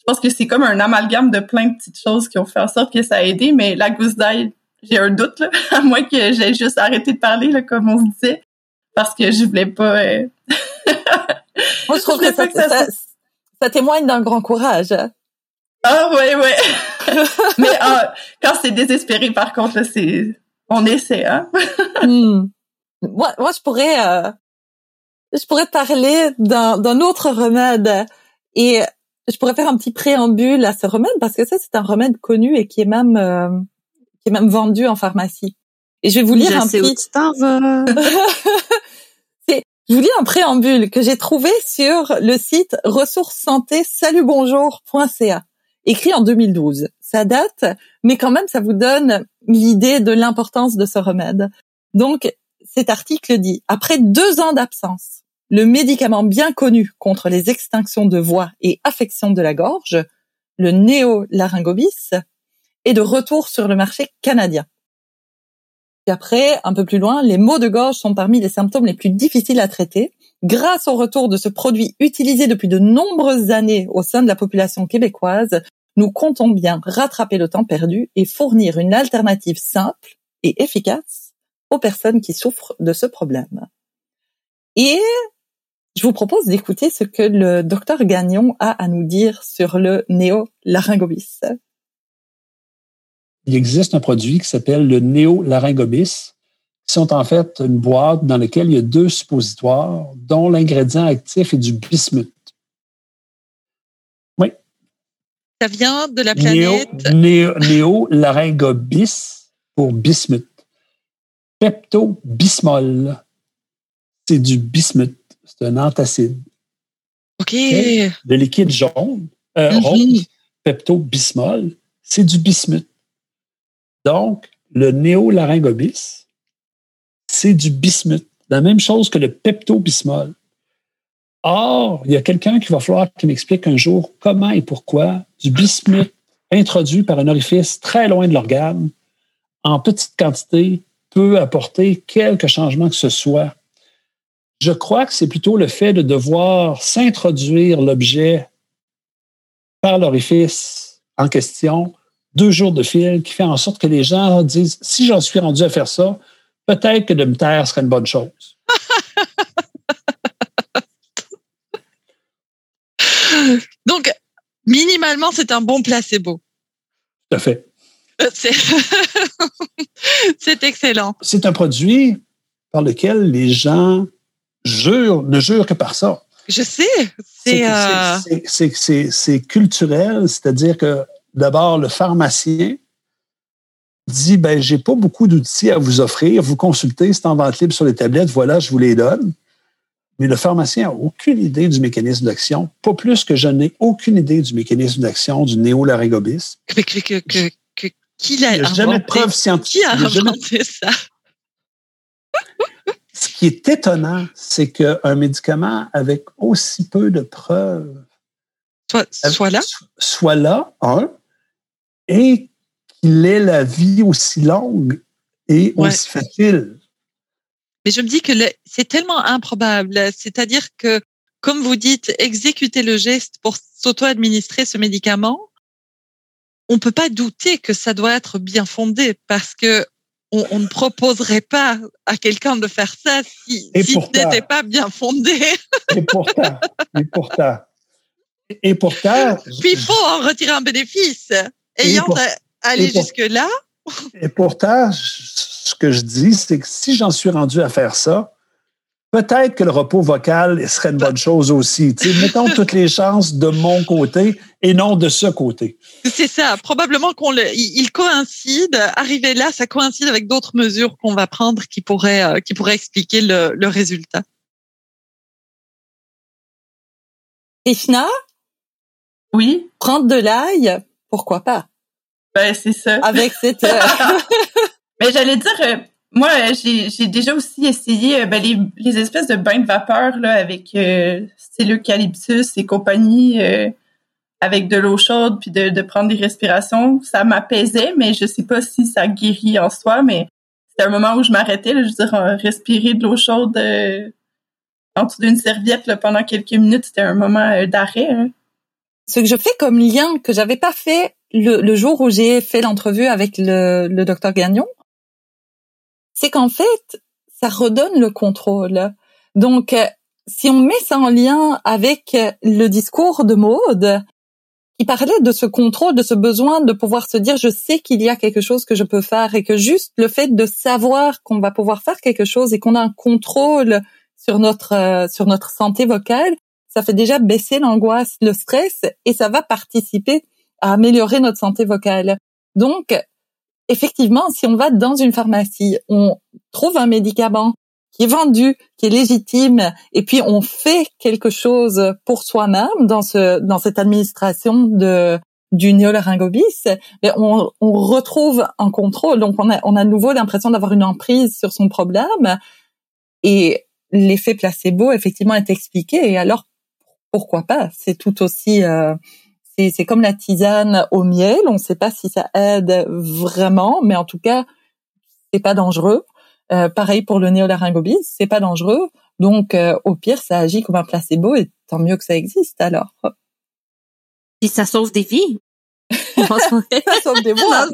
pense que c'est comme un amalgame de plein de petites choses qui ont fait en sorte que ça a aidé. Mais la gousse d'ail, j'ai un doute, là, à moins que j'ai juste arrêté de parler, là, comme on se disait. parce que je voulais pas. Euh, Moi, je trouve que, ça, ça, témoigne d'un grand courage. Ah ouais, ouais. Mais ah, quand c'est désespéré, par contre, c'est on essaie, hein. Hmm. Moi, moi, je pourrais, euh, je pourrais parler d'un d'un autre remède et je pourrais faire un petit préambule à ce remède parce que ça, c'est un remède connu et qui est même euh, qui est même vendu en pharmacie. Et je vais vous lire un petit. c'est, je vous lis un préambule que j'ai trouvé sur le site ressources santé salutbonjour.ca, écrit en 2012. Ça date, mais quand même, ça vous donne l'idée de l'importance de ce remède. Donc, cet article dit, après deux ans d'absence, le médicament bien connu contre les extinctions de voix et affections de la gorge, le néolaryngobis, est de retour sur le marché canadien. Puis après, un peu plus loin, les maux de gorge sont parmi les symptômes les plus difficiles à traiter. Grâce au retour de ce produit utilisé depuis de nombreuses années au sein de la population québécoise, nous comptons bien rattraper le temps perdu et fournir une alternative simple et efficace aux personnes qui souffrent de ce problème. Et je vous propose d'écouter ce que le docteur Gagnon a à nous dire sur le néolaryngobis. Il existe un produit qui s'appelle le néolaryngobis, qui sont en fait une boîte dans laquelle il y a deux suppositoires, dont l'ingrédient actif est du bismuth. Oui. Ça vient de la planète. Néolaryngobis pour bismuth. Pepto-bismol, c'est du bismuth c'est un antacide. OK. Le liquide jaune, euh, rose, pepto-bismol, c'est du bismuth. Donc, le néolaryngobis, c'est du bismuth. La même chose que le pepto-bismol. Or, il y a quelqu'un qui va falloir qu'il m'explique un jour comment et pourquoi du bismuth introduit par un orifice très loin de l'organe, en petite quantité, peut apporter quelque changement que ce soit je crois que c'est plutôt le fait de devoir s'introduire l'objet par l'orifice en question deux jours de fil qui fait en sorte que les gens disent si j'en suis rendu à faire ça, peut-être que de me taire serait une bonne chose. Donc, minimalement, c'est un bon placebo. Tout à fait. Euh, c'est excellent. C'est un produit par lequel les gens jure, ne jure que par ça. Je sais. C'est euh... culturel, c'est-à-dire que d'abord, le pharmacien dit ben j'ai pas beaucoup d'outils à vous offrir, vous consultez, c'est en vente libre sur les tablettes, voilà, je vous les donne. Mais le pharmacien n'a aucune idée du mécanisme d'action, pas plus que je n'ai aucune idée du mécanisme d'action du néolaryngobis. Que, que, que, qui l'a inventé? jamais de preuve scientifique. Qui a inventé ça? Qui est étonnant, c'est qu'un médicament avec aussi peu de preuves soit, là, soit là, un, et qu'il ait la vie aussi longue et aussi facile. Mais je me dis que c'est tellement improbable. C'est-à-dire que, comme vous dites, exécuter le geste pour s'auto-administrer ce médicament, on peut pas douter que ça doit être bien fondé parce que on, ne proposerait pas à quelqu'un de faire ça si, si ce n'était pas bien fondé. et pourtant, et pourtant, et pourtant. Puis il faut en retirer un bénéfice. Ayant allé jusque-là. Et pourtant, ce que je dis, c'est que si j'en suis rendu à faire ça, peut-être que le repos vocal serait une bonne chose aussi. mettons toutes les chances de mon côté et non de ce côté. C'est ça. Probablement qu'on le, il coïncide. Arrivé là, ça coïncide avec d'autres mesures qu'on va prendre qui pourraient, euh, qui pourraient expliquer le, le résultat. Krishna? Oui? Prendre de l'ail, pourquoi pas? Ben, c'est ça. Avec cette, euh, Mais j'allais dire, euh, moi, j'ai déjà aussi essayé ben, les, les, espèces de bains de vapeur là, avec euh, l'eucalyptus et compagnie, euh, avec de l'eau chaude, puis de, de, prendre des respirations. Ça m'apaisait, mais je sais pas si ça guérit en soi, mais c'était un moment où je m'arrêtais, je veux dire, respirer de l'eau chaude euh, en dessous d'une serviette là, pendant quelques minutes, c'était un moment euh, d'arrêt. Hein. Ce que je fais comme lien que j'avais pas fait le, le jour où j'ai fait l'entrevue avec le, le docteur Gagnon, c'est qu'en fait, ça redonne le contrôle. Donc, euh, si on met ça en lien avec le discours de Maude, qui parlait de ce contrôle, de ce besoin de pouvoir se dire je sais qu'il y a quelque chose que je peux faire et que juste le fait de savoir qu'on va pouvoir faire quelque chose et qu'on a un contrôle sur notre euh, sur notre santé vocale, ça fait déjà baisser l'angoisse, le stress et ça va participer à améliorer notre santé vocale. Donc effectivement, si on va dans une pharmacie, on trouve un médicament qui est vendu, qui est légitime, et puis on fait quelque chose pour soi-même dans ce dans cette administration de du néolaryngobis, mais on, on retrouve un contrôle. Donc on a on a de nouveau l'impression d'avoir une emprise sur son problème, et l'effet placebo effectivement est expliqué. Et alors pourquoi pas? C'est tout aussi euh, c'est comme la tisane au miel. On ne sait pas si ça aide vraiment, mais en tout cas c'est pas dangereux. Euh, pareil pour le néolaryngobis, c'est pas dangereux. Donc, euh, au pire, ça agit comme un placebo et tant mieux que ça existe alors. Puis ça sauve des vies. ça sauve des voix.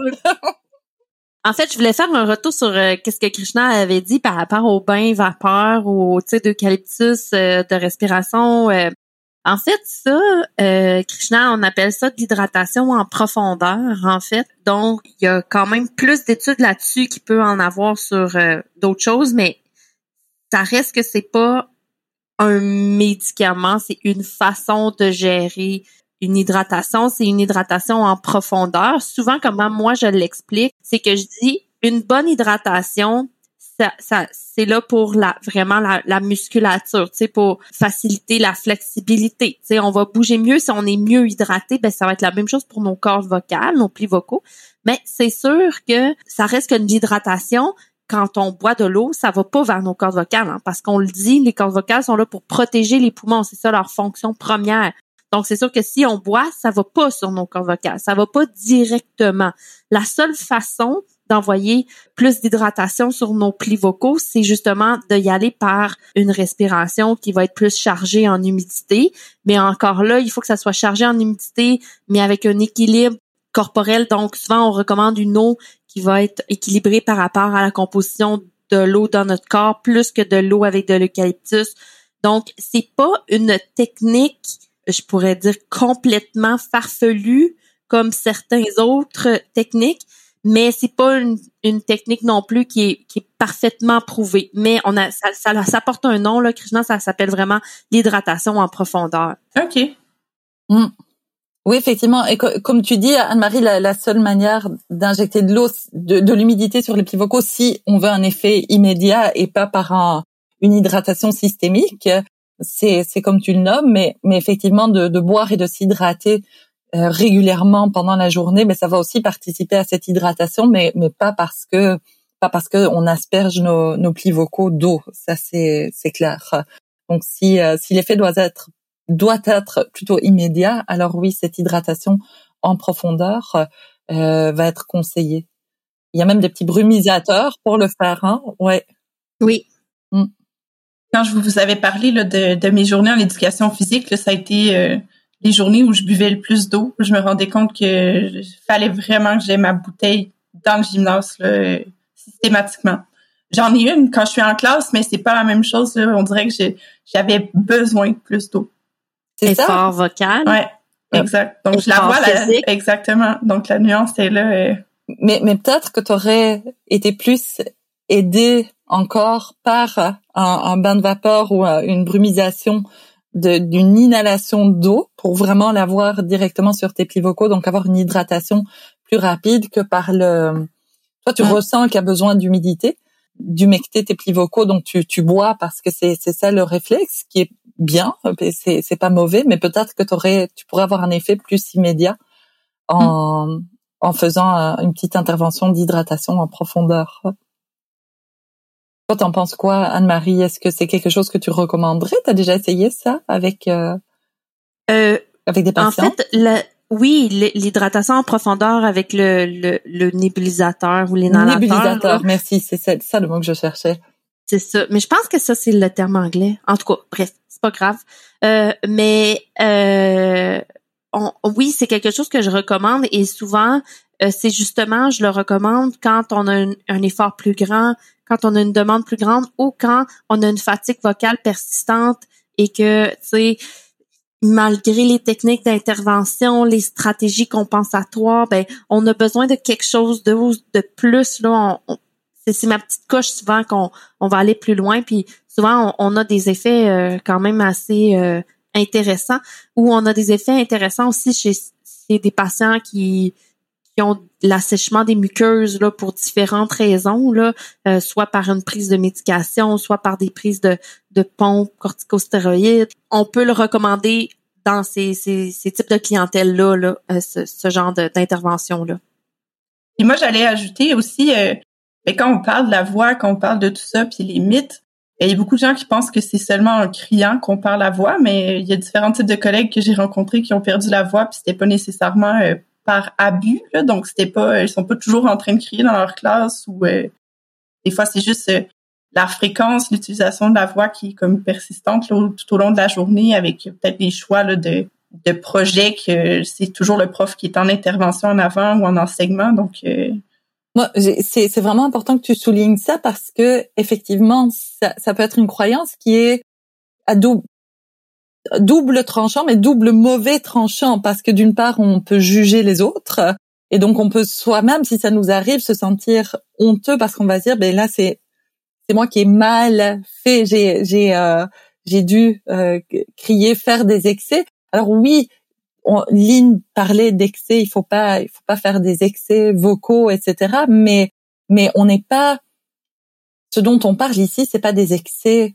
En fait, je voulais faire un retour sur euh, qu'est-ce que Krishna avait dit par rapport au bain vapeur ou au d'eucalyptus de respiration. En fait, ça, euh, Krishna, on appelle ça de l'hydratation en profondeur, en fait. Donc, il y a quand même plus d'études là-dessus qui peut en avoir sur euh, d'autres choses, mais ça reste que c'est pas un médicament, c'est une façon de gérer une hydratation, c'est une hydratation en profondeur. Souvent, comment moi je l'explique, c'est que je dis une bonne hydratation, ça, c'est là pour la vraiment la, musculature, tu pour faciliter la flexibilité. Tu on va bouger mieux si on est mieux hydraté, ben ça va être la même chose pour nos cordes vocales, nos plis vocaux. Mais c'est sûr que ça reste qu'une hydratation. Quand on boit de l'eau, ça va pas vers nos cordes vocales, hein, parce qu'on le dit, les cordes vocales sont là pour protéger les poumons, c'est ça leur fonction première. Donc, c'est sûr que si on boit, ça va pas sur nos cordes vocales, ça va pas directement. La seule façon d'envoyer plus d'hydratation sur nos plis vocaux, c'est justement de y aller par une respiration qui va être plus chargée en humidité. Mais encore là, il faut que ça soit chargé en humidité, mais avec un équilibre corporel. Donc, souvent, on recommande une eau qui va être équilibrée par rapport à la composition de l'eau dans notre corps, plus que de l'eau avec de l'eucalyptus. Donc, c'est pas une technique, je pourrais dire, complètement farfelue comme certains autres techniques, mais c'est pas une, une, technique non plus qui est, qui est parfaitement prouvée. Mais on a ça, ça, ça porte un nom là, Krishna, ça s'appelle vraiment l'hydratation en profondeur. Ok. Mm. Oui, effectivement. Et comme tu dis, Anne-Marie, la, la, seule manière d'injecter de l'eau, de, de l'humidité sur les pivocaux, si on veut un effet immédiat et pas par un, une hydratation systémique, c'est, c'est comme tu le nommes, mais, mais effectivement de, de boire et de s'hydrater euh, régulièrement pendant la journée, mais ça va aussi participer à cette hydratation, mais mais pas parce que pas parce que on asperge nos, nos plis vocaux d'eau, ça c'est c'est clair. Donc si euh, si l'effet doit être doit être plutôt immédiat, alors oui, cette hydratation en profondeur euh, va être conseillée. Il y a même des petits brumisateurs pour le faire, hein Ouais. Oui. Mm. Quand je vous avais parlé là, de, de mes journées en éducation physique, ça a été euh, les journées où je buvais le plus d'eau, je me rendais compte que fallait vraiment que j'ai ma bouteille dans le gymnase systématiquement. J'en ai une quand je suis en classe, mais c'est pas la même chose. On dirait que j'avais besoin de plus d'eau. C'est ça? vocal? Ouais, exact. Donc je la vois là, exactement. Donc la nuance est là. Euh. Mais mais peut-être que tu aurais été plus aidé encore par un, un bain de vapeur ou euh, une brumisation d'une inhalation d'eau pour vraiment l'avoir directement sur tes plis vocaux, donc avoir une hydratation plus rapide que par le. Toi, tu ressens qu'il y a besoin d'humidité, d'humecter tes plis vocaux, donc tu, tu bois parce que c'est c'est ça le réflexe qui est bien, c'est c'est pas mauvais, mais peut-être que aurais, tu pourrais avoir un effet plus immédiat en en faisant euh, une petite intervention d'hydratation en profondeur. Toi, t'en penses quoi, Anne-Marie? Est-ce que c'est quelque chose que tu recommanderais? T'as déjà essayé ça avec, euh, euh, avec des patients? En fait, oui, l'hydratation en profondeur avec le, le, le nébulisateur ou l'inhalateur. Nébulisateur, merci, c'est ça, ça, le mot que je cherchais. C'est ça. Mais je pense que ça, c'est le terme anglais. En tout cas, bref, c'est pas grave. Euh, mais oui, c'est quelque chose que je recommande et souvent, euh, c'est justement, je le recommande quand on a un, effort plus grand, quand on a une demande plus grande ou quand on a une fatigue vocale persistante et que, tu sais, malgré les techniques d'intervention, les stratégies compensatoires, ben, on a besoin de quelque chose de, de plus, là. c'est ma petite coche souvent qu'on on va aller plus loin, puis souvent on, a des effets euh, quand même assez euh, intéressants, ou on a des effets intéressants aussi chez, chez des patients qui qui ont l'assèchement des muqueuses là pour différentes raisons là, euh, soit par une prise de médication, soit par des prises de de pompes corticostéroïdes. On peut le recommander dans ces, ces, ces types de clientèle là, euh, ce, ce, genre d'intervention là. Et moi j'allais ajouter aussi euh, ben, quand on parle de la voix, quand on parle de tout ça, puis les mythes, il y a beaucoup de gens qui pensent que c'est seulement en criant qu'on perd la voix, mais il y a différents types de collègues que j'ai rencontrés qui ont perdu la voix, puis c'était pas nécessairement par abus. Là, donc, c'était pas, ils sont pas toujours en train de crier dans leur classe ou euh, des fois c'est juste euh, la fréquence, l'utilisation de la voix qui est comme persistante tout au long de la journée avec peut-être des choix là, de, de projets que c'est toujours le prof qui est en intervention en avant ou en enseignement. Donc euh, moi, c'est, c'est vraiment important que tu soulignes ça parce que effectivement, ça, ça peut être une croyance qui est à double, double tranchant, mais double mauvais tranchant, parce que d'une part, on peut juger les autres, et donc on peut soi-même, si ça nous arrive, se sentir honteux parce qu'on va se dire, ben là, c'est c'est moi qui ai mal fait, j'ai j'ai euh, j'ai dû euh, crier, faire des excès. Alors oui, on, Lynn parlait d'excès, il faut pas il faut pas faire des excès vocaux, etc. Mais mais on n'est pas ce dont on parle ici, c'est pas des excès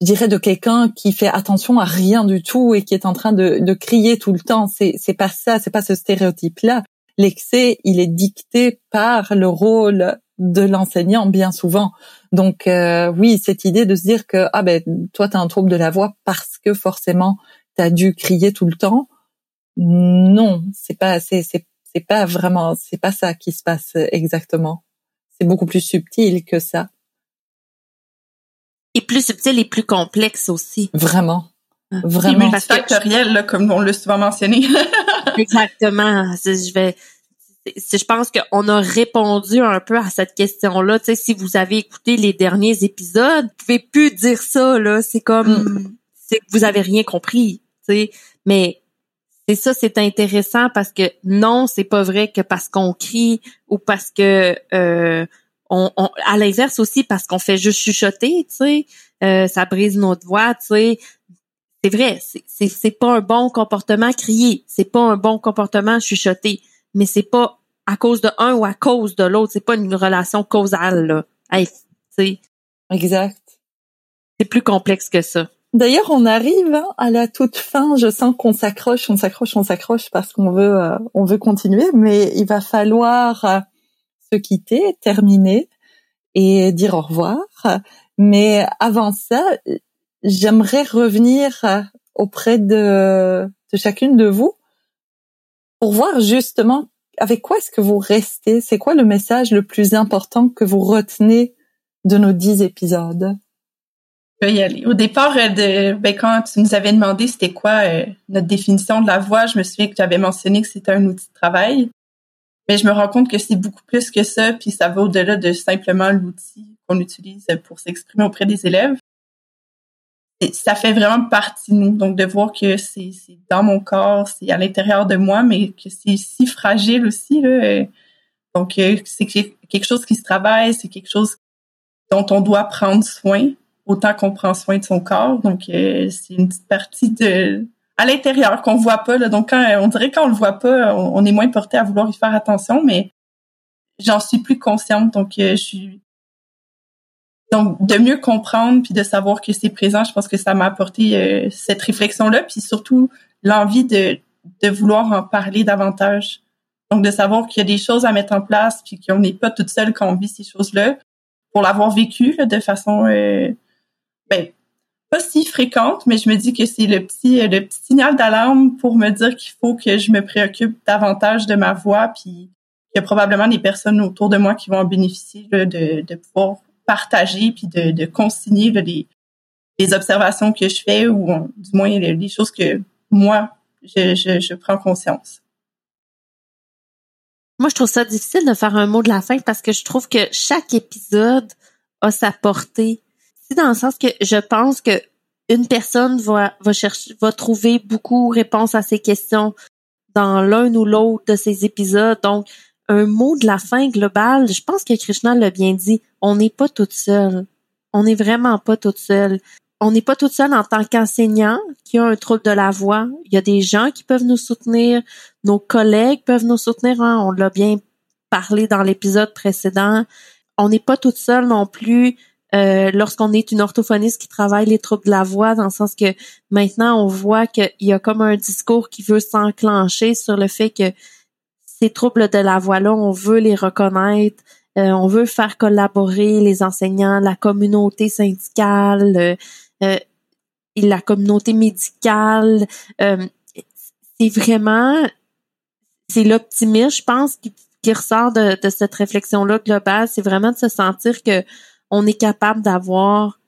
je dirais de quelqu'un qui fait attention à rien du tout et qui est en train de, de crier tout le temps. C'est c'est pas ça, c'est pas ce stéréotype-là. L'excès, il est dicté par le rôle de l'enseignant bien souvent. Donc euh, oui, cette idée de se dire que ah ben toi tu as un trouble de la voix parce que forcément tu as dû crier tout le temps. Non, c'est pas c'est c'est c'est pas vraiment c'est pas ça qui se passe exactement. C'est beaucoup plus subtil que ça et plus subtil et plus complexe aussi. Vraiment. Ah. Vraiment. Et factoriel, là, comme on l'a souvent mentionné. Exactement. Je vais, je pense qu'on a répondu un peu à cette question-là. Tu sais, si vous avez écouté les derniers épisodes, vous pouvez plus dire ça, là. C'est comme, mm. c'est que vous avez rien compris, tu sais. Mais c'est ça, c'est intéressant parce que non, c'est pas vrai que parce qu'on crie ou parce que euh, on, à l'inverse aussi parce qu'on fait juste chuchoter, tu sais, euh, ça brise notre voix, tu sais. C'est vrai, c'est c'est pas un bon comportement crier, c'est pas un bon comportement chuchoter, mais c'est pas à cause de un ou à cause de l'autre, c'est pas une relation causale là. Hey, tu sais. Exact. C'est plus complexe que ça. D'ailleurs, on arrive hein, à la toute fin. Je sens qu'on s'accroche, on s'accroche, on s'accroche parce qu'on veut, euh, on veut continuer, mais il va falloir euh, se quitter, terminer et dire au revoir. Mais avant ça, j'aimerais revenir auprès de, de chacune de vous pour voir justement avec quoi est-ce que vous restez. C'est quoi le message le plus important que vous retenez de nos dix épisodes? Je y aller. Au départ, euh, de, ben, quand tu nous avais demandé c'était quoi euh, notre définition de la voix, je me souviens que tu avais mentionné que c'était un outil de travail. Mais je me rends compte que c'est beaucoup plus que ça, puis ça va au-delà de simplement l'outil qu'on utilise pour s'exprimer auprès des élèves. Ça fait vraiment partie de nous. Donc, de voir que c'est dans mon corps, c'est à l'intérieur de moi, mais que c'est si fragile aussi. Là. Donc, euh, c'est quelque chose qui se travaille, c'est quelque chose dont on doit prendre soin, autant qu'on prend soin de son corps. Donc, euh, c'est une petite partie de, à l'intérieur qu'on voit pas. Là. Donc, quand, on dirait qu'on le voit pas, on, est moins porté à vouloir y faire attention, mais j'en suis plus consciente. Donc, euh, je suis donc de mieux comprendre puis de savoir que c'est présent. Je pense que ça m'a apporté euh, cette réflexion-là, puis surtout l'envie de de vouloir en parler davantage. Donc, de savoir qu'il y a des choses à mettre en place, puis qu'on n'est pas toute seule quand on vit ces choses-là. Pour l'avoir vécu de façon euh, ben, pas si fréquente, mais je me dis que c'est le petit le petit signal d'alarme pour me dire qu'il faut que je me préoccupe davantage de ma voix, puis qu'il y a probablement des personnes autour de moi qui vont en bénéficier de, pouvoir partager puis de, consigner les, observations que je fais ou du moins les, choses que moi je, je prends conscience. Moi, je trouve ça difficile de faire un mot de la fin parce que je trouve que chaque épisode a sa portée. C'est dans le sens que je pense que une personne va, chercher, va trouver beaucoup de réponses à ces questions dans l'un ou l'autre de ces épisodes. Donc, un mot de la fin globale, je pense que Krishna l'a bien dit, on n'est pas toute seule. On n'est vraiment pas toute seule. On n'est pas toute seule en tant qu'enseignant qui a un trouble de la voix. Il y a des gens qui peuvent nous soutenir, nos collègues peuvent nous soutenir. Hein. On l'a bien parlé dans l'épisode précédent. On n'est pas toute seule non plus euh, lorsqu'on est une orthophoniste qui travaille les troubles de la voix, dans le sens que maintenant on voit qu'il y a comme un discours qui veut s'enclencher sur le fait que ces troubles de la voix-là, on veut les reconnaître, euh, on veut faire collaborer les enseignants, la communauté syndicale, euh, euh et la communauté médicale. c'est vraiment, c'est l'optimisme, je pense, qui, qui ressort de, de cette réflexion-là globale. C'est vraiment de se sentir que on est capable d'avoir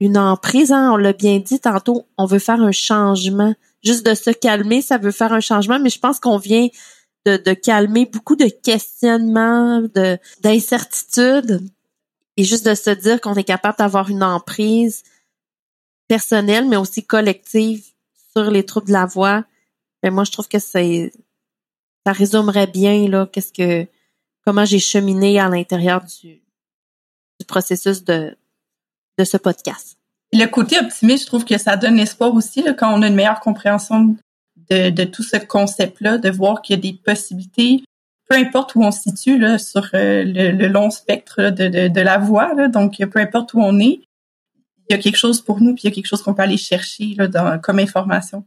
une emprise. Hein, on l'a bien dit tantôt, on veut faire un changement. Juste de se calmer, ça veut faire un changement, mais je pense qu'on vient de, calmer beaucoup de questionnements, de d'incertitudes, et juste de se dire qu'on est capable d'avoir une emprise personnelle, mais aussi collective sur les troubles de la voix. Mais moi, je trouve que c'est ça résumerait bien là qu'est-ce que comment j'ai cheminé à l'intérieur du processus de, de ce podcast. Le côté optimiste, je trouve que ça donne espoir aussi là, quand on a une meilleure compréhension de, de tout ce concept-là, de voir qu'il y a des possibilités, peu importe où on se situe là, sur euh, le, long spectre de, de, de, la voix. Là, donc, peu importe où on est, il y a quelque chose pour nous, puis il y a quelque chose qu'on peut aller chercher là, dans, comme information.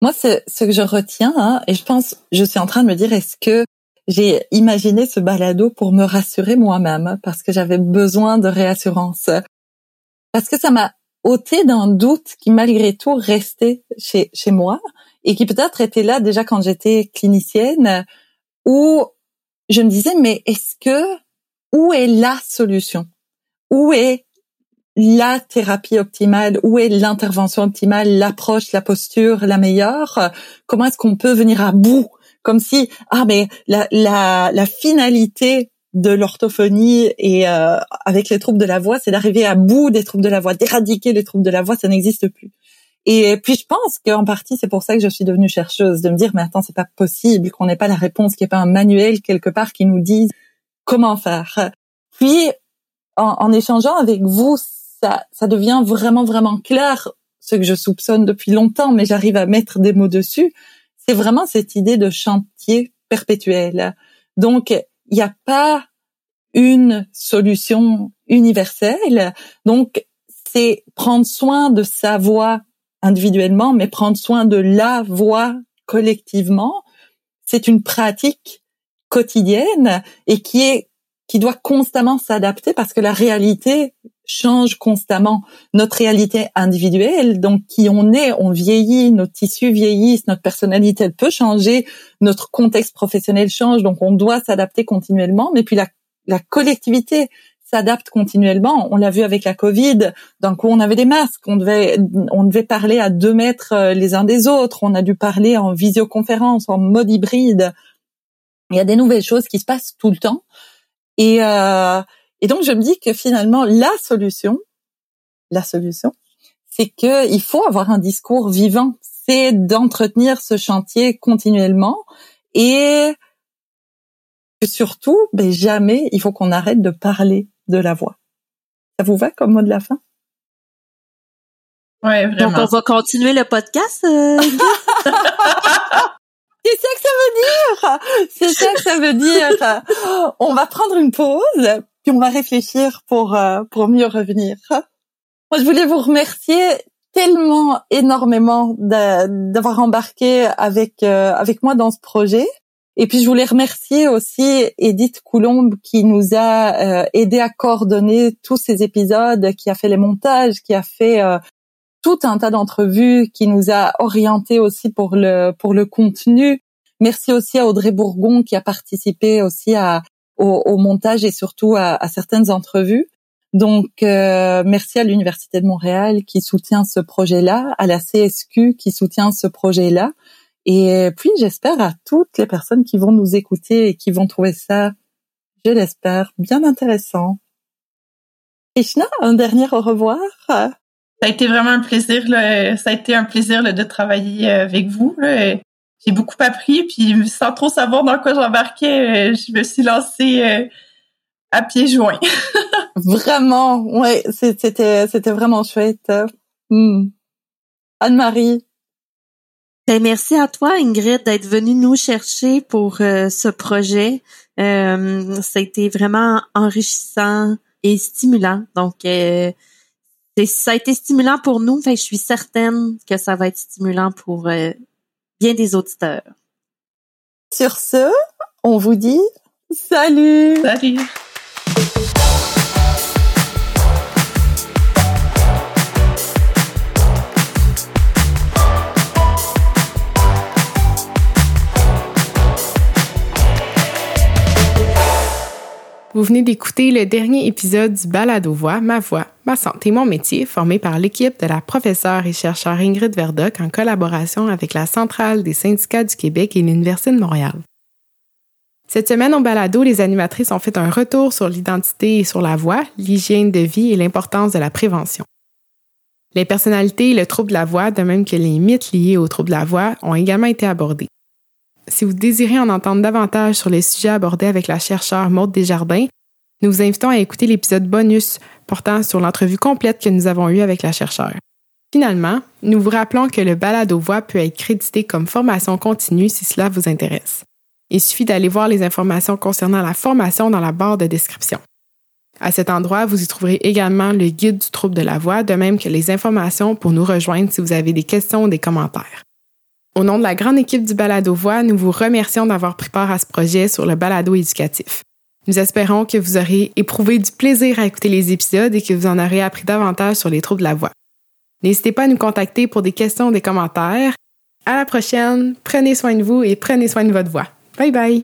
Moi, c'est ce que je retiens, hein, et je pense, je suis en train de me dire, est-ce que j'ai imaginé ce balado pour me rassurer moi-même parce que j'avais besoin de réassurance. Parce que ça m'a ôté d'un doute qui malgré tout restait chez, chez moi et qui peut-être était là déjà quand j'étais clinicienne où je me disais mais est-ce que où est la solution? Où est la thérapie optimale, où est l'intervention optimale, l'approche, la posture la meilleure? Comment est-ce qu'on peut venir à bout comme si ah mais la la, la finalité de l'orthophonie et euh, avec les troubles de la voix, c'est d'arriver à bout des troubles de la voix, d'éradiquer les troubles de la voix, ça n'existe plus. Et puis je pense qu'en partie c'est pour ça que je suis devenue chercheuse, de me dire mais attends c'est pas possible qu'on n'ait pas la réponse, qu'il n'y ait pas un manuel quelque part qui nous dise comment faire. Puis en, en échangeant avec vous, ça ça devient vraiment vraiment clair ce que je soupçonne depuis longtemps, mais j'arrive à mettre des mots dessus c'est vraiment cette idée de chantier perpétuel. Donc, il n'y a pas une solution universelle. Donc, c'est prendre soin de sa voix individuellement, mais prendre soin de la voix collectivement. C'est une pratique quotidienne et qui est qui doit constamment s'adapter parce que la réalité change constamment. Notre réalité individuelle, donc qui on est, on vieillit, nos tissus vieillissent, notre personnalité peut changer, notre contexte professionnel change, donc on doit s'adapter continuellement. Mais puis la, la collectivité s'adapte continuellement. On l'a vu avec la Covid. D'un coup, on avait des masques. On devait, on devait parler à deux mètres euh, les uns des autres. On a dû parler en visioconférence, en mode hybride. Il y a des nouvelles choses qui se passent tout le temps. Et, euh, et donc je me dis que finalement la solution, la solution, c'est que il faut avoir un discours vivant, c'est d'entretenir ce chantier continuellement et que surtout, ben jamais il faut qu'on arrête de parler de la voix. Ça vous va comme mot de la fin? Ouais, vraiment. Donc on va continuer le podcast. Euh, C'est ça que ça veut dire. C'est ça que ça veut dire. On va prendre une pause, puis on va réfléchir pour euh, pour mieux revenir. Moi, je voulais vous remercier tellement énormément d'avoir embarqué avec euh, avec moi dans ce projet. Et puis je voulais remercier aussi Edith Coulombe qui nous a euh, aidé à coordonner tous ces épisodes, qui a fait les montages, qui a fait tout un tas d'entrevues qui nous a orientés aussi pour le pour le contenu. Merci aussi à Audrey Bourgon qui a participé aussi à au, montage et surtout à, certaines entrevues. Donc, euh, merci à l'Université de Montréal qui soutient ce projet-là, à la CSQ qui soutient ce projet-là. Et puis, j'espère à toutes les personnes qui vont nous écouter et qui vont trouver ça, je l'espère, bien intéressant. Ishna, un dernier au revoir. Ça a été vraiment un plaisir. Ça a été un plaisir de travailler avec vous. J'ai beaucoup appris, puis sans trop savoir dans quoi j'embarquais, euh, je me suis lancée euh, à pieds joints. vraiment, ouais, c'était c'était vraiment chouette. Hmm. Anne-Marie. Ben, merci à toi, Ingrid, d'être venue nous chercher pour euh, ce projet. Euh, ça a été vraiment enrichissant et stimulant. Donc, euh, ça a été stimulant pour nous. Fait je suis certaine que ça va être stimulant pour bien des auditeurs. Sur ce, on vous dit salut. Salut. Vous venez d'écouter le dernier épisode du Balado Voix, Ma Voix, Ma Santé, Mon Métier, formé par l'équipe de la professeure et chercheure Ingrid Verdoc en collaboration avec la Centrale des syndicats du Québec et l'Université de Montréal. Cette semaine au Balado, les animatrices ont fait un retour sur l'identité et sur la voix, l'hygiène de vie et l'importance de la prévention. Les personnalités et le trouble de la voix, de même que les mythes liés au trouble de la voix, ont également été abordés. Si vous désirez en entendre davantage sur les sujets abordés avec la chercheure Maude Desjardins, nous vous invitons à écouter l'épisode bonus portant sur l'entrevue complète que nous avons eue avec la chercheure. Finalement, nous vous rappelons que le balade aux voix peut être crédité comme formation continue si cela vous intéresse. Il suffit d'aller voir les informations concernant la formation dans la barre de description. À cet endroit, vous y trouverez également le guide du trouble de la voix, de même que les informations pour nous rejoindre si vous avez des questions ou des commentaires. Au nom de la grande équipe du Balado Voix, nous vous remercions d'avoir pris part à ce projet sur le balado éducatif. Nous espérons que vous aurez éprouvé du plaisir à écouter les épisodes et que vous en aurez appris davantage sur les troubles de la voix. N'hésitez pas à nous contacter pour des questions ou des commentaires. À la prochaine, prenez soin de vous et prenez soin de votre voix. Bye bye!